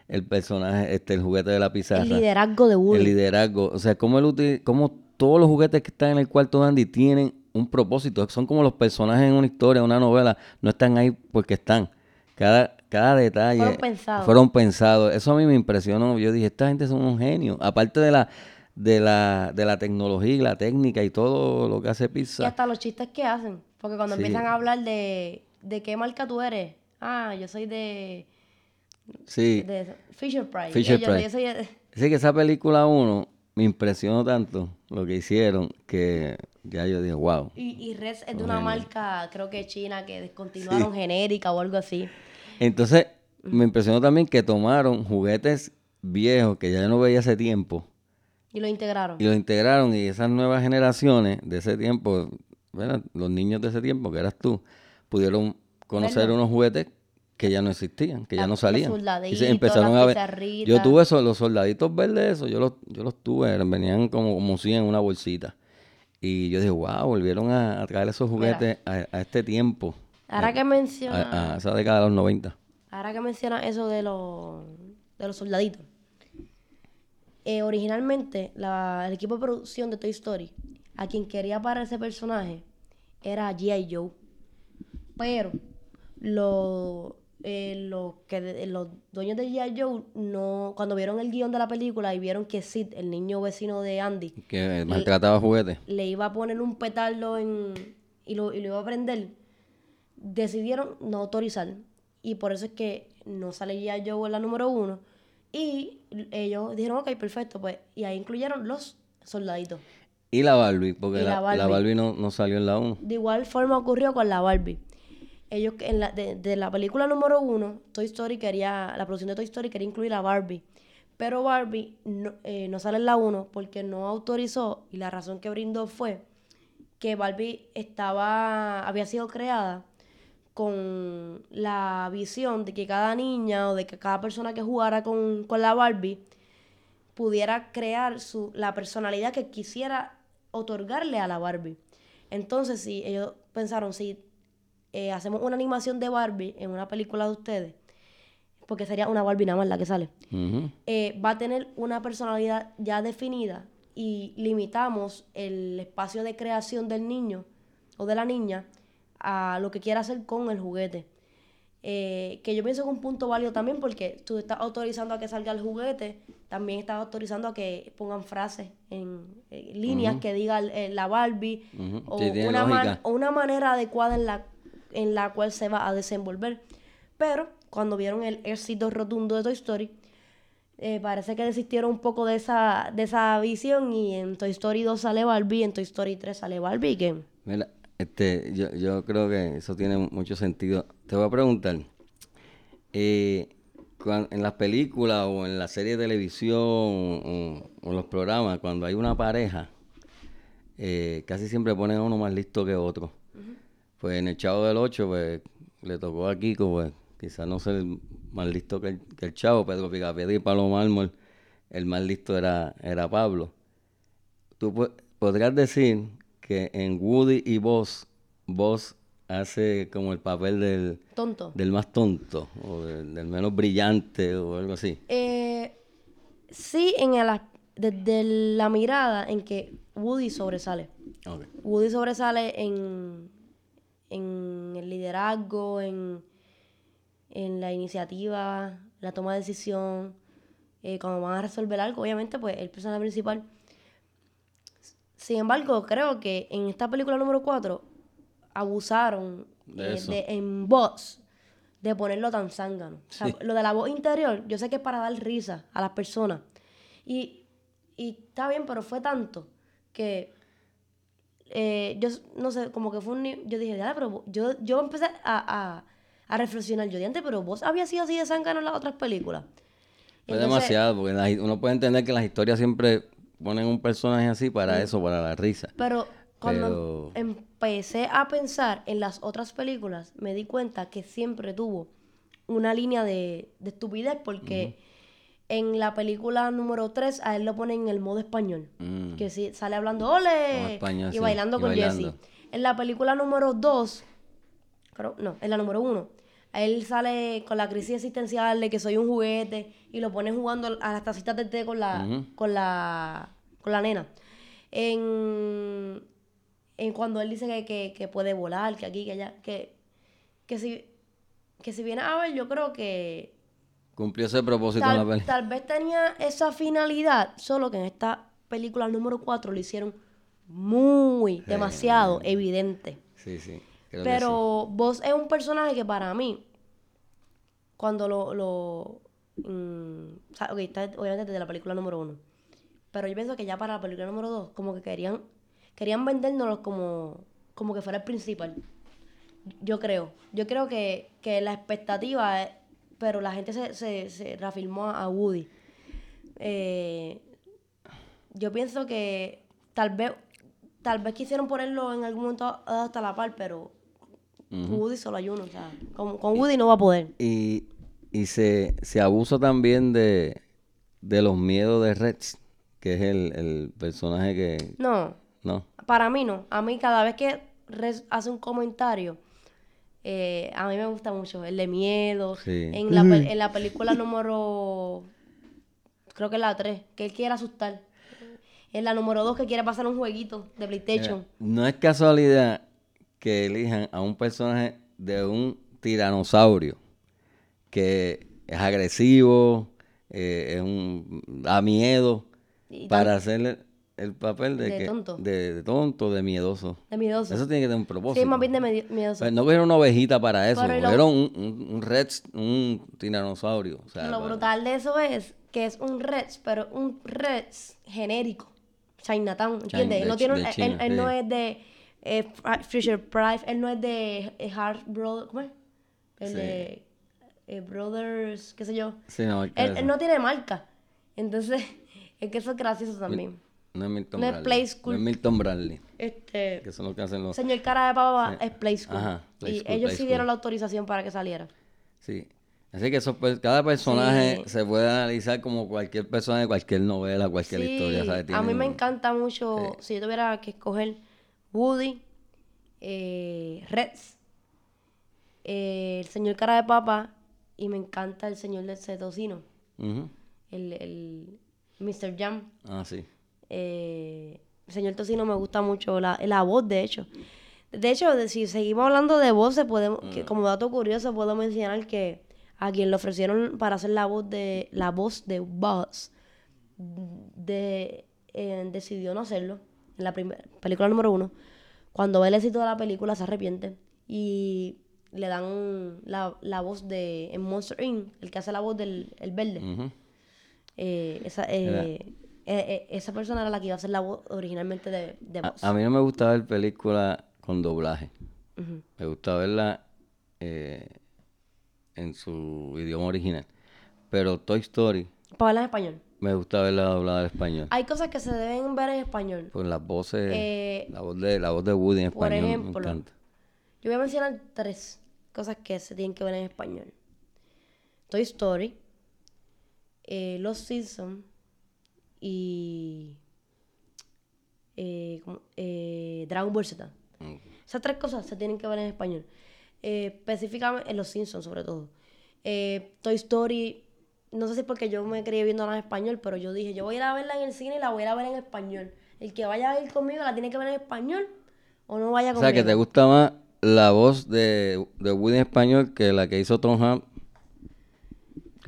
el personaje, este, el juguete de la pizarra. El liderazgo de Woody. El liderazgo. O sea, cómo, el, cómo todos los juguetes que están en el cuarto de Andy tienen un propósito. Son como los personajes en una historia, una novela. No están ahí porque están. Cada, cada detalle. Fueron pensados. Fueron pensados. Eso a mí me impresionó. Yo dije, esta gente son un genio. Aparte de la, de la, de la tecnología y la técnica y todo lo que hace Pizza. Y hasta los chistes que hacen. Porque cuando empiezan a hablar de, de qué marca tú eres. Ah, yo soy de... Sí. De Fisher Price. Fisher Price. Así que esa película uno me impresionó tanto lo que hicieron que ya yo dije, wow. Y, y Red es de una marca, creo que china, que descontinuaron genérica o algo así. Entonces, me impresionó también que tomaron juguetes viejos que ya no veía hace tiempo. Y lo integraron. Y lo integraron y esas nuevas generaciones de ese tiempo, los niños de ese tiempo, que eras tú, pudieron conocer unos juguetes que ya no existían, que ya no salían. Y se empezaron a ver. Yo tuve esos, los soldaditos verdes, esos, yo los, yo los tuve, venían como, como si en una bolsita. Y yo dije, wow, volvieron a, traer esos juguetes a, este tiempo. Ahora que menciona. A, esa década de los 90. Ahora que menciona eso de los, de los soldaditos. Eh, originalmente, el equipo de producción de Toy Story, a quien quería para ese personaje, era G.I. Joe. Pero lo, eh, los, que, los dueños de G.I. Joe, no, cuando vieron el guion de la película y vieron que Sid, el niño vecino de Andy, que maltrataba juguetes, le iba a poner un petardo en, y, lo, y lo iba a prender, decidieron no autorizar. Y por eso es que no sale G.I. Joe en la número uno. Y ellos dijeron, ok, perfecto, pues. Y ahí incluyeron los soldaditos. Y la Barbie, porque la, Barbie, no, no, salió en la 1. De igual forma ocurrió con la Barbie ellos en la, de, la película número uno, Toy Story quería, la producción de Toy Story quería incluir a Barbie. Pero Barbie no, eh, no sale en la 1 porque no autorizó y la razón que brindó fue que Barbie estaba, había sido creada con la visión de que cada niña o de que cada persona que jugara con, con la Barbie pudiera crear su, la personalidad que quisiera otorgarle a la Barbie. Entonces, si ellos pensaron, si eh, hacemos una animación de Barbie en una película de ustedes, porque sería una Barbie nada más la que sale, eh, va a tener una personalidad ya definida y limitamos el espacio de creación del niño o de la niña a lo que quiera hacer con el juguete. Eh, que yo pienso que es un punto válido también porque tú estás autorizando a que salga el juguete, también estás autorizando a que pongan frases en, líneas que digan la Barbie o, una o, una manera adecuada en la en la cual se va a desenvolver. Pero cuando vieron el éxito rotundo de Toy Story, eh, parece que desistieron un poco de esa, de esa visión y en Toy Story 2 sale Barbie, en Toy Story 3 sale Barbie. Que... Mira, este, yo, yo creo que eso tiene mucho sentido. Te voy a preguntar, eh, en las películas o en la serie de televisión o, en los programas, cuando hay una pareja, eh, casi siempre ponen a uno más listo que otro. Pues en el Chavo del 8, pues le tocó a Kiko, pues quizás no ser más listo que el, que el Chavo, Pedro Picapiedra y Pablo Mármol, el más listo era, era Pablo. Tú podrías decir que en Woody y Buzz, Buzz hace como el papel del, Tonto. del más tonto, o del, del menos brillante, o algo así. Eh, sí, en el, desde la mirada en que Woody sobresale. Woody sobresale en, en el liderazgo, en, en la iniciativa, la toma de decisión, eh, cuando van a resolver algo, obviamente, pues el personaje principal. Sin embargo, creo que en esta película número 4 abusaron De eh, de- en voz de ponerlo tan zángano. O sea, Sí. Lo de la voz interior, yo sé que es para dar risa a las personas. Y, y está bien, pero fue tanto que eh, yo no sé, como que fue un... Yo dije, ya, pero yo, yo empecé a, a, a reflexionar. Yo dije, antes, pero vos había sido así de zángano en las otras películas. Fue Entonces, demasiado, porque uno puede entender que las historias siempre ponen un personaje así para eso, para la risa. Pero cuando Pero- empecé a pensar en las otras películas, me di cuenta que siempre tuvo una línea de, de estupidez porque en la película número 3 a él lo ponen en el modo español. Mm. Que sí, sale hablando ¡ole! español, y sí, bailando y con. Jesse. En la película número 2, creo, no, en la número 1, a él sale con la crisis existencial de que soy un juguete y lo ponen jugando a las tacitas de té con la, con la, con la nena. En, en cuando él dice que, que, que puede volar, que aquí, que allá, que, que si, que si viene a ver, yo creo que Cumplió ese propósito en la tal, película. tal vez tenía esa finalidad, solo que en esta película número 4 lo hicieron muy, demasiado evidente. Sí, sí. creo Pero vos es un personaje que para mí, cuando lo... lo mm, o sea, está obviamente desde la película número uno. Pero yo pienso que ya para la película número dos, como que querían, querían vendérnoslo como, como que fuera el principal. Yo creo. Yo creo que, que la expectativa, es- pero la gente se, se, se reafirmó a Woody. Eh, yo pienso que tal vez, tal vez quisieron ponerlo en algún momento hasta la par, pero Woody solo hay uno. O sea, con, con Woody no va a poder. Y, y se, se abusa también de, de los miedos de Rex, que es el, el personaje que... No, No. para mí no. A mí cada vez que Rez hace un comentario, eh, a mí me gusta mucho. El de miedo. Sí. En, la, en la película número... Creo que es la 3, que él quiere asustar. En la número 2 que quiere pasar un jueguito de PlayStation. No es casualidad que elijan a un personaje de un tiranosaurio que es agresivo, eh, es un, da miedo, Y para hacerle el papel de, De que, tonto. De, de tonto, de miedoso. De miedoso. Eso tiene que tener un propósito. Sí, más bien de miedoso. Pues no cogieron una ovejita para eso, lo- cogieron un, un, un rex, un tiranosaurio. o sea, Lo para- brutal de eso es que es un Reds, pero un Reds genérico. Chinatown, ¿entiendes? no, tiene él- China, él, no es de eh, Fisher Price, él no es de eh, Hart Brothers, ¿cómo es? El Sí. de eh, Brothers, qué sé yo. Sí, no, él no tiene marca. Entonces, es que eso es gracioso también. No es Milton no es Bradley. Play No School. es Milton Bradley, Este, que son los que hacen los... señor cara de papa Sí. es Play School. Ajá, Play y School, ellos Play sí School. dieron la autorización para que saliera. Sí. Así que eso, pues, cada personaje Sí. se puede analizar como cualquier personaje de cualquier novela, cualquier Sí, historia. ¿sabes? a mí me encanta mucho, si yo tuviera que escoger Woody, eh, Rex, eh, el señor cara de papa y me encanta el señor del cetocino, el, el Mr. Jam. Ah, sí. Eh, el señor Tocino me gusta mucho la, la voz, de hecho. De hecho, de- si seguimos hablando de voces, podemos, Mm. que como dato curioso, puedo mencionar que a quien le ofrecieron para hacer la voz de la voz de Buzz, de, eh, decidió no hacerlo en la primera película número uno. Cuando ve el éxito de la película se arrepiente y le dan la, la voz de en Monster Inc., el que hace la voz del el verde. Eh, esa, eh, eh, eh, esa persona era la que iba a hacer la voz originalmente de, de A, Buzz. a mí no me gusta ver películas con doblaje. Me gusta verla eh, en su idioma original. Pero Toy Story, Para hablar en español. me gusta verla doblada al español. Hay cosas que se deben ver en español. Pues las voces, Eh, la voz de la voz de Woody en por español ejemplo, me encanta. Yo voy a mencionar tres cosas que se tienen que ver en español. Toy Story, Los Simpsons y eh, eh, Dragon Ball Z. Esas tres cosas se tienen que ver en español. Eh, específicamente en Los Simpsons, sobre todo. Eh, Toy Story, no sé si es porque yo me creí viendo en español, pero yo dije, yo voy a ir a verla en el cine y la voy a ir a ver en español. El que vaya a ir conmigo la tiene que ver en español o no vaya O conmigo. sea, que te gusta más la voz de, de Woody en español que la que hizo Tom Hanks.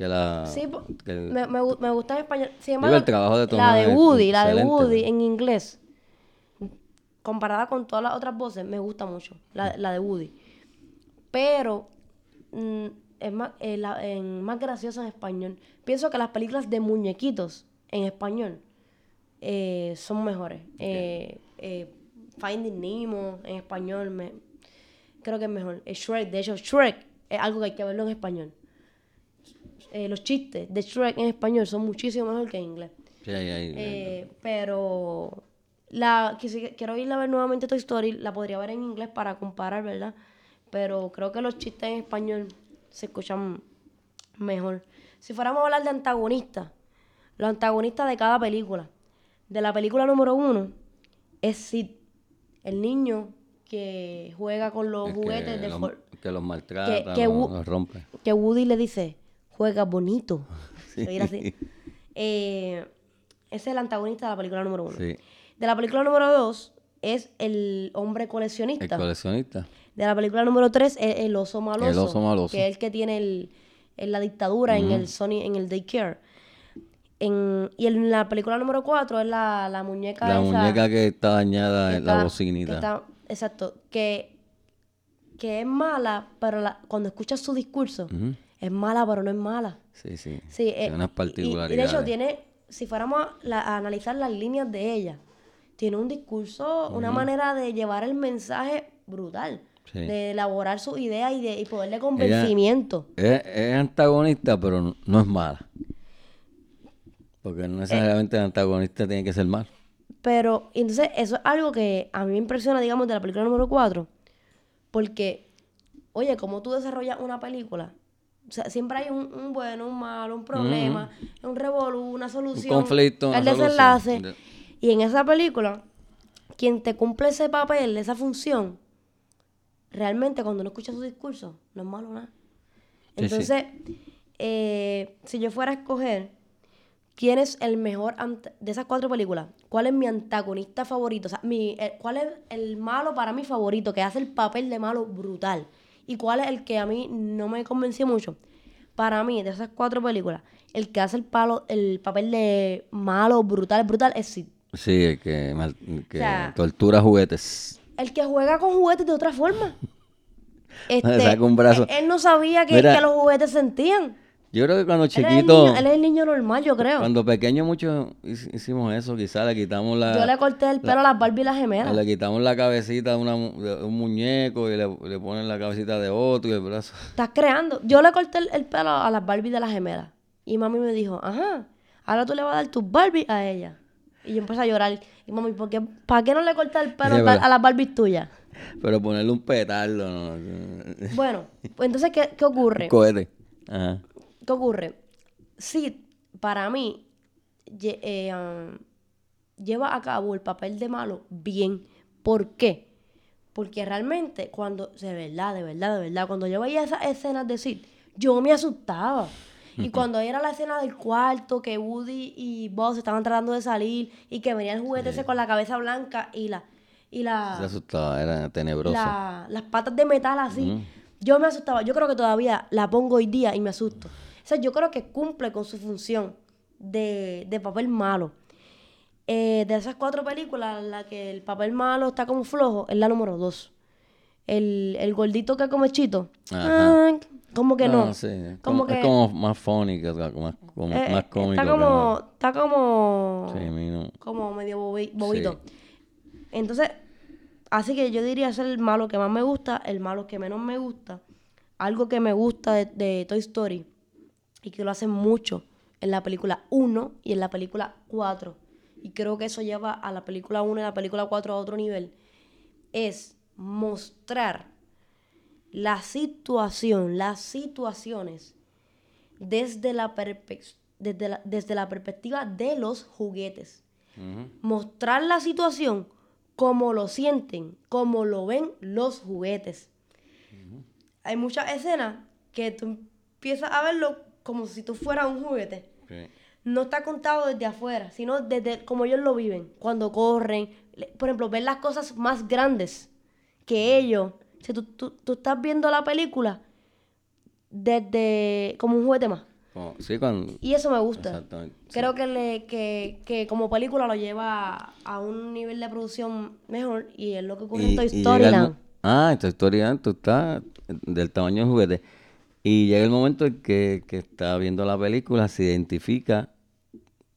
Que la. Sí, po- que el- me, me, gu- me gusta en español. Sin Digo, embargo, el trabajo de la de Woody, la de Woody en inglés, comparada con todas las otras voces, me gusta mucho. La, la de Woody. Pero mm, es más, eh, la- en- más graciosa en español. Pienso que las películas de muñequitos en español eh, son mejores. Eh, eh, Finding Nemo en español me, creo que es mejor. Shrek, de hecho, Shrek es algo que hay que verlo en español. Eh, los chistes de Shrek en español son muchísimo mejor que en inglés. Sí, ahí- ahí- Eh, pero la que si quiero ir a ver nuevamente Toy Story, la podría ver en inglés para comparar, ¿verdad? Pero creo que los chistes en español se escuchan mejor. Si fuéramos a hablar de antagonistas, los antagonistas de cada película. De la película número uno es Sid, el niño que juega con los es juguetes que, de los, que los maltrata, que los rompe. que Woody le dice, juega bonito. Así. Eh, ese es el antagonista de la película número uno. Sí. De la película número dos es el hombre El coleccionista. coleccionista. de la película número tres es el oso maloso. El oso maloso. Que es el que tiene el, en la dictadura en el Sony, en el daycare. En, y en la película número cuatro es la, la muñeca La esa muñeca que está dañada que en la está- bocinita. que está- exacto. Que, que es mala, pero la- cuando escuchas su discurso. Es mala, pero no es mala. Sí, sí. Sí, eh, Tiene unas particularidades. Y, de hecho tiene, si fuéramos a, la- a analizar las líneas de ella, tiene un discurso, una manera de llevar el mensaje brutal. Sí. De elaborar su idea y de y poderle convencimiento. Es, es antagonista, pero no, no es mala. Porque no necesariamente el antagonista tiene que ser malo. Pero, entonces, eso es algo que a mí me impresiona, digamos, de la película número 4. Porque, oye, como tú desarrollas una película, o sea, siempre hay un, un bueno, un malo, un problema, un revolú, una solución. conflicto, una el desenlace. Y en esa película, quien te cumple ese papel, esa función, realmente cuando uno escucha su discurso, no es malo nada. Sí, sí. Entonces, eh, si yo fuera a escoger quién es el mejor de esas cuatro películas, cuál es mi antagonista favorito, o sea, mi, el- cuál es el malo para mí favorito, que hace el papel de malo brutal, y cuál es el que a mí no me convenció mucho. Para mí, de esas cuatro películas, el que hace el, palo, el papel de malo, brutal, brutal, es Sid. Sí, el que, mal- el que O sea, tortura juguetes. El que juega con juguetes de otra forma. Este, saca un brazo. Él, él no sabía que, Mira. que los juguetes sentían. Yo creo que cuando Él es, el chiquito, niño, él es el niño normal, yo creo. cuando pequeño mucho hic- hicimos eso, quizás le quitamos la... Yo le corté el pelo a las Barbie y las gemelas. Le quitamos la cabecita de, una de un muñeco y le, le ponen la cabecita de otro y el brazo. Estás creando. Yo le corté el, el pelo a las Barbie de las gemelas. Y mami me dijo, ajá, ahora tú le vas a dar tus Barbie a ella. Y yo empecé a llorar. Y mami, ¿por qué, ¿para qué no le cortas el pelo Sí, pero- a las Barbies tuyas? Pero ponerle un petardo, ¿no? Bueno, pues entonces, ¿qué, qué ocurre? Cohete. Ajá. ¿Qué ocurre? Sí, para mí, lle- eh, um, lleva a cabo el papel de malo bien. ¿Por qué? Porque realmente, cuando, de verdad, de verdad, de verdad, cuando yo veía esas escenas de Sid, yo me asustaba. Y cuando era la escena del cuarto, que Woody y Buzz estaban tratando de salir, y que venía el juguete ese con la cabeza blanca y la. Y la Se asustaba, era tenebroso. la- las patas de metal así. Yo me asustaba. Yo creo que todavía la pongo hoy día y me asusto. O sea, yo creo que cumple con su función de, de papel malo. Eh, de esas cuatro películas, la que el papel malo está como flojo es la número dos. El, el gordito que come chito. Ajá. ah, como que no. sí, Como como, que- es como más funny, que más, como- Eh, más cómico. Está como, está como, Sí, no. como medio bobi- bobito. Entonces, así que yo diría ser el malo que más me gusta, el malo que menos me gusta. Algo que me gusta de, de Toy Story y que lo hacen mucho en la película 1 y en la película 4. Y creo que eso lleva a la película 1 y la película 4 a otro nivel. Es mostrar la situación, las situaciones desde la, desde la, desde la perspectiva de los juguetes. Mostrar la situación como lo sienten, como lo ven los juguetes. Hay muchas escenas que tú empiezas a verlo como si tú fueras un juguete. No está contado desde afuera, sino desde como ellos lo viven, cuando corren. Por ejemplo, ver las cosas más grandes que ellos. Si tú, tú, estás viendo la película desde como un juguete más. sí, cuando... Y eso me gusta. Creo que, le, que, que, como película lo lleva a un nivel de producción mejor y es lo que ocurre en Toy Story Ah, en Toy Story tú estás del tamaño del juguete. Y llega el momento en que, que está viendo la película, se identifica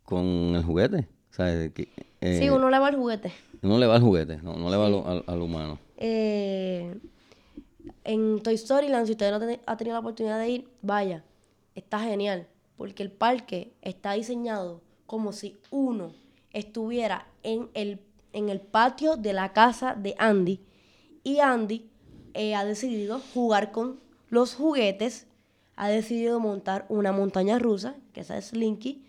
con el juguete. sí, eh, uno le va al juguete. Uno le va al juguete, no, no le va al, humano. Eh, en Toy Story Land, si usted no ha tenido la oportunidad de ir, vaya, está genial, porque el parque está diseñado como si uno estuviera en el, en el patio de la casa de Andy y Andy eh, ha decidido jugar con los juguetes, ha decidido montar una montaña rusa, que esa es Slinky,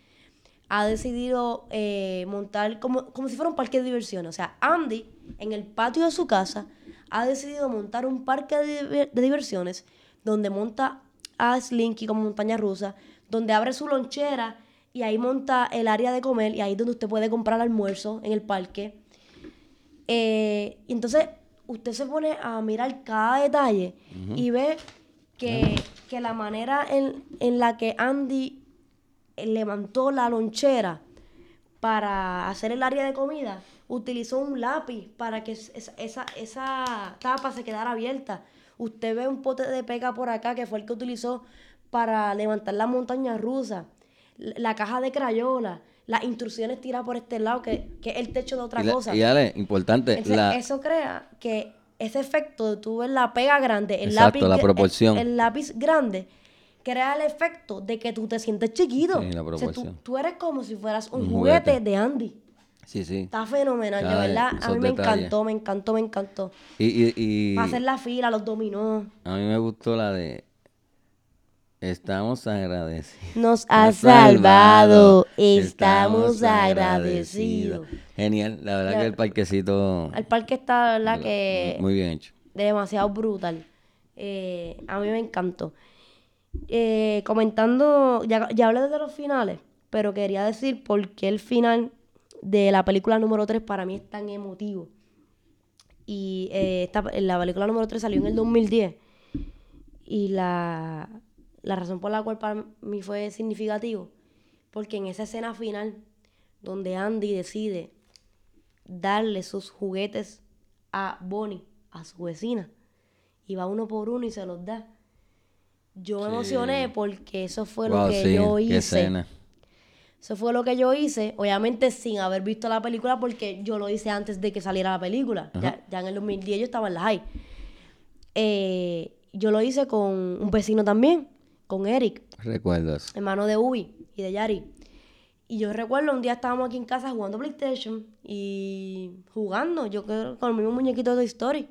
ha decidido eh, montar como, como si fuera un parque de diversiones. O sea, Andy, en el patio de su casa, ha decidido montar un parque de, diversiones donde monta a Slinky como montaña rusa, donde abre su lonchera y ahí monta el área de comer y ahí es donde usted puede comprar almuerzo en el parque. Eh, y entonces usted se pone a mirar cada detalle y ve que, la manera en, en la que Andy levantó la lonchera para hacer el área de comida, utilizó un lápiz para que esa, esa, tapa se quedara abierta. Usted ve un pote de pega por acá que fue el que utilizó para levantar la montaña rusa, la caja de crayola, las instrucciones tiradas por este lado, que, es el techo de otra cosa. Y dale, importante. Eso crea que ese efecto de tú ver la pega grande, el lápiz, la proporción. el lápiz grande, crea el efecto de que tú te sientes chiquito. Sí, la tú, eres como si fueras un, juguete. de Andy. Sí, sí. Está fenomenal, de verdad. A mí me encantó, me encantó, me encantó. Y, y, y... hacer la fila, los dominó. A mí me gustó la de... Estamos agradecidos. Nos ha salvado. Estamos agradecidos. Genial. La verdad que el parquecito... El parque está, la verdad que... Muy bien hecho. Demasiado brutal. Eh, a mí me encantó. Eh, comentando, ya, ya hablé de los finales, pero quería decir por qué el final de la película número 3 para mí es tan emotivo. Y eh, esta, la película número 3 salió en el 2010. Y la, la razón por la cual para mí fue significativo, porque en esa escena final, donde Andy decide darle sus juguetes a Bonnie, a su vecina, y va uno por uno y se los da yo me emocioné porque eso fue lo que yo hice. Eso fue lo que yo hice, obviamente sin haber visto la película porque yo lo hice antes de que saliera la película. Ya, en el 2010 yo estaba en la high. Eh, yo lo hice con un vecino también, con Eric. ¿Recuerdas? Hermano de Ubi y de Yari. Y yo recuerdo un día estábamos aquí en casa jugando PlayStation y jugando, yo con el mismo muñequito de Toy Story.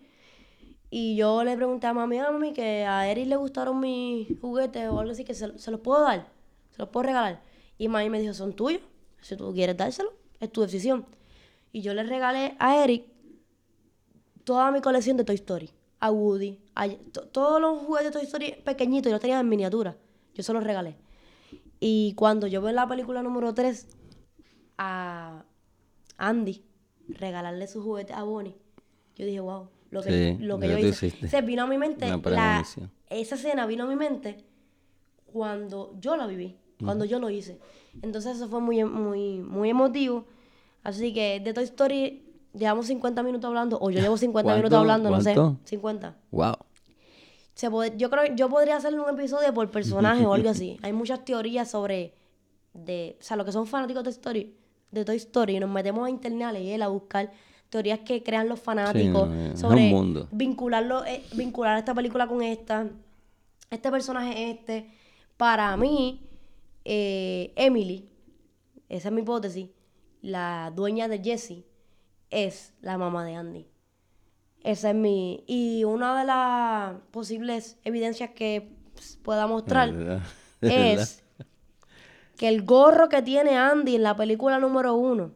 Y yo le pregunté a mami, a mami, que a Eric le gustaron mis juguetes o algo así, que se, los puedo dar, se los puedo regalar. Y mami me dijo, son tuyos, si tú quieres dárselo, es tu decisión. Y yo le regalé a Eric toda mi colección de Toy Story, a Woody, a, todos los juguetes de Toy Story pequeñitos, yo los tenía en miniatura, yo se los regalé. Y cuando yo veo la película número 3 a Andy regalarle sus juguetes a Bonnie, yo dije, wow, lo que, lo que yo hice. Se vino a mi mente, esa escena vino a mi mente cuando yo la viví, cuando yo lo hice. Entonces eso fue muy, muy, muy emotivo. Así que de Toy Story llevamos 50 minutos hablando, o yo llevo 50 minutos hablando, no sé, 50. Wow. Se yo creo yo podría hacer un episodio por personaje o algo así. Hay muchas teorías sobre de, o sea, los que son fanáticos de Toy Story, de Toy Story, nos metemos a internet a leer, a buscar teorías que crean los fanáticos sobre vincularlo eh, vincular esta película con esta este personaje este para mí eh, Emily esa es mi hipótesis la dueña de Jesse es la mamá de Andy Esa es mi... Y una de las posibles evidencias que pues, pueda mostrar es que el gorro que tiene Andy en la película número uno,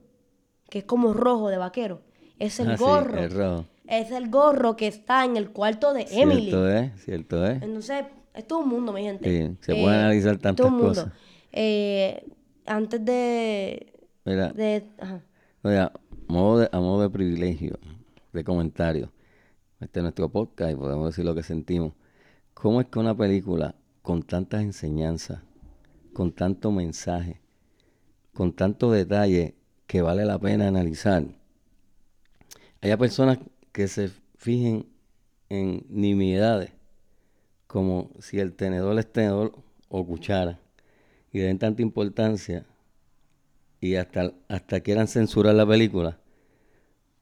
que es como rojo de vaquero, es el Ah, sí, gorro. el rojo. Es el gorro que está en el cuarto de Emily. Cierto es, cierto es. Entonces, es todo un mundo, mi gente. Sí, se pueden analizar todo tantas un mundo. cosas. Eh, antes de... Mira, de ajá. Oiga, a modo de, a modo de privilegio, de comentario, este es nuestro podcast y podemos decir lo que sentimos. ¿Cómo es que una película con tantas enseñanzas, con tanto mensaje, con tanto detalle que vale la pena analizar, haya personas que se fijen en nimiedades, como si el tenedor es tenedor o cuchara, y den tanta importancia y hasta, hasta quieran censurar la película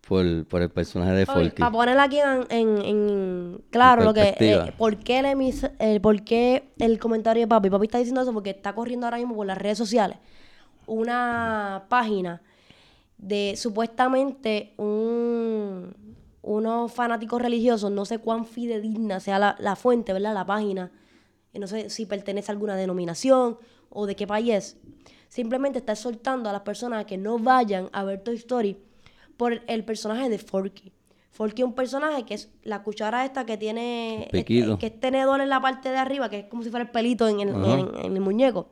por, por el personaje de Forky. Para poner aquí en, en- en claro En lo que eh, por qué el, emis- eh, por qué el comentario de papi. Papi está diciendo eso porque está corriendo ahora mismo por las redes sociales una página de supuestamente un unos fanáticos religiosos, no sé cuán fidedigna sea la, la fuente, ¿verdad? La página. Y no sé si pertenece a alguna denominación o de qué país es. Simplemente está exhortando a las personas a que no vayan a ver Toy Story por el personaje de Forky. Forky es un personaje que es la cuchara esta que tiene, este- que es tenedor en la parte de arriba, que es como si fuera el pelito en el, Ajá. en- en el muñeco.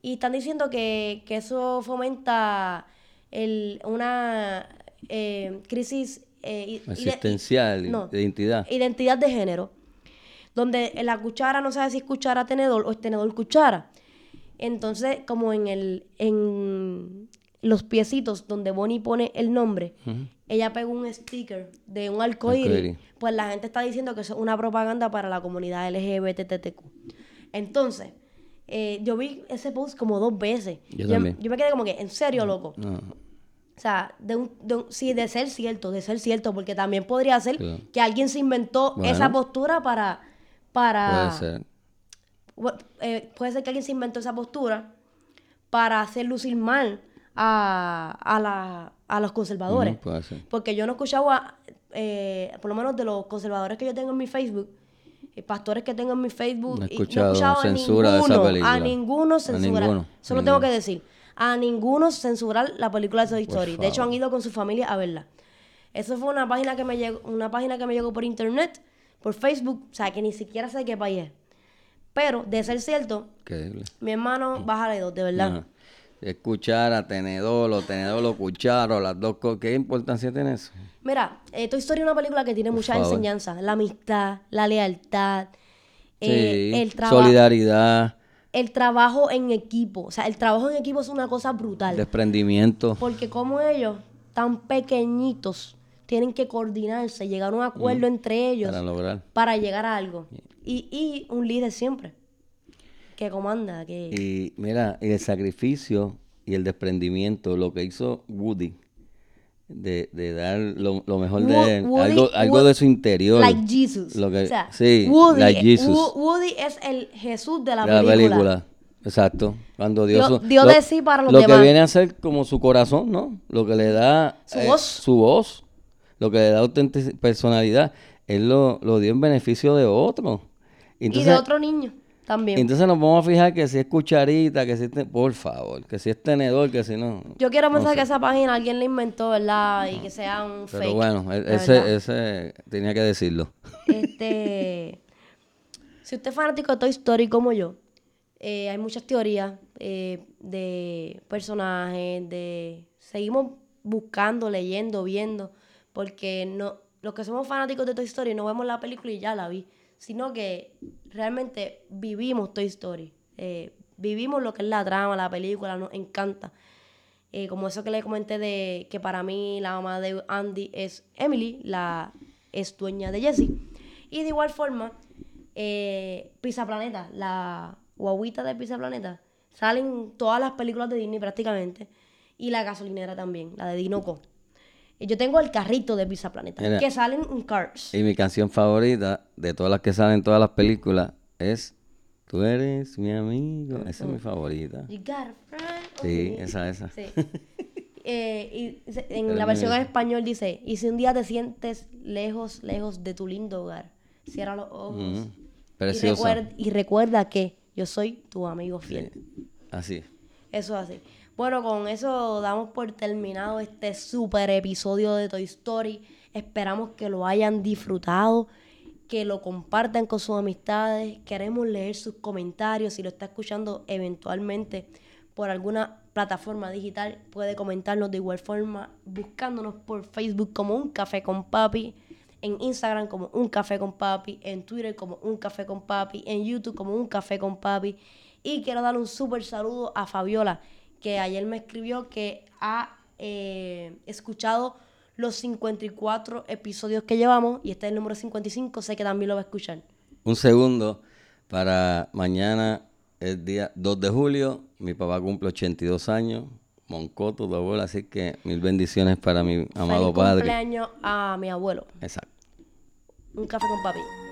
Y están diciendo que, que eso fomenta el, una eh, crisis eh, Existencial, no, identidad. identidad de género, donde la cuchara no sabe si es cuchara tenedor o es tenedor cuchara. Entonces, como en el en los piecitos donde Bonnie pone el nombre, ella pegó un sticker de un arcoíris, pues la gente está diciendo que eso es una propaganda para la comunidad LGBTTQ. Entonces, eh, yo vi ese post como dos veces. Yo también. yo me quedé como que, ¿en serio, loco? No, O sea, de un, de un- sí, de ser cierto, de ser cierto, porque también podría ser Claro. que alguien se inventó Bueno. esa postura para... para puede ser. Eh, puede ser que alguien se inventó esa postura para hacer lucir mal a, a, la- a los conservadores. Porque yo no escuchaba, eh, por lo menos de los conservadores que yo tengo en mi Facebook, eh, pastores que tengo en mi Facebook, No he y no escuchado a ninguno, a A censurar. ninguno, Eso lo tengo que decir. A ninguno censurar la película de Toy Story. De hecho, han ido con su familia a verla. Eso fue una página que me llegó, una página que me llegó por internet, por Facebook, o sea, que ni siquiera sé qué país es. Pero, de ser cierto, Increíble. mi hermano, bájale dos, de verdad. Ajá. Es cuchara, tenedor, o tenedor o cuchara, las dos cosas. ¿Qué importancia tiene eso? Mira, eh, Toy Story es una película que tiene muchas favor. enseñanzas. La amistad, la lealtad, Sí, eh, el trabajo. solidaridad, El trabajo en equipo. O sea, el trabajo en equipo es una cosa brutal. desprendimiento. Porque como ellos, tan pequeñitos, tienen que coordinarse, llegar a un acuerdo entre ellos para lograr. para llegar a algo. Y, y un líder siempre. Que comanda, que... Y mira, y el sacrificio y el desprendimiento, lo que hizo Woody, de, de dar lo, lo mejor de él, Woody- algo, algo de su interior. Like Jesus. Lo que, o sea, sí, Woody, like Jesus. Wo- Woody es el Jesús de la, de la película. Exacto. Cuando Dios, Dio- su- dio lo, de sí para los lo demás. que viene a ser como su corazón, ¿no? Lo que le da Su eh, voz. su voz, lo que le da autentic- personalidad, él lo, lo dio en beneficio de otro. Y de otro niño también. entonces nos vamos a fijar que si es cucharita, que si es, por favor, que si es tenedor, que si no. Yo quiero no pensar sé. que esa página alguien la inventó, ¿verdad? Y que sea un Pero fake. bueno, e- ese, ese tenía que decirlo. Este, si usted es fanático de Toy Story como yo, eh, hay muchas teorías eh, de personajes, de seguimos buscando, leyendo, viendo, porque no, los que somos fanáticos de Toy Story no vemos la película y ya la vi, sino que realmente vivimos Toy Story, eh, vivimos lo que es la trama, la película, nos encanta. Eh, como eso que le comenté de que para mí la mamá de Andy es Emily, la es dueña de Jessie. Y de igual forma, eh, Pizza Planeta, la guaguita de Pizza Planeta, salen todas las películas de Disney prácticamente. Y la gasolinera también, la de Dinoco. Yo tengo el carrito de Pizza Planeta, Mira. que salen en Cars. Y mi canción favorita de todas las que salen en todas las películas es Tú eres mi amigo. Esa es mi favorita. You got a friend Sí, esa, esa. Sí. Eh, y en la versión en español dice, y si un día te sientes lejos, lejos de tu lindo hogar, cierra los ojos. y, recuerda, que yo soy tu amigo fiel. Así. Eso es así. Bueno, con eso damos por terminado este super episodio de Toy Story. Esperamos que lo hayan disfrutado, que lo compartan con sus amistades. Queremos leer sus comentarios. Si lo está escuchando eventualmente por alguna plataforma digital, puede comentarnos de igual forma buscándonos por Facebook como Un Café con Papi, en Instagram como Un Café con Papi, en Twitter como Un Café con Papi, en YouTube como Un Café con Papi. Y quiero dar un súper saludo a Fabiola, que ayer me escribió que ha eh, escuchado los 54 episodios que llevamos y este es el número 55, sé que también lo va a escuchar. Un segundo, para mañana el día 2 de julio, mi papá cumple 82 años, Moncoto, tu abuelo, así que mil bendiciones para mi amado Feliz padre. cumpleaños a mi abuelo. Exacto. Un café con papi.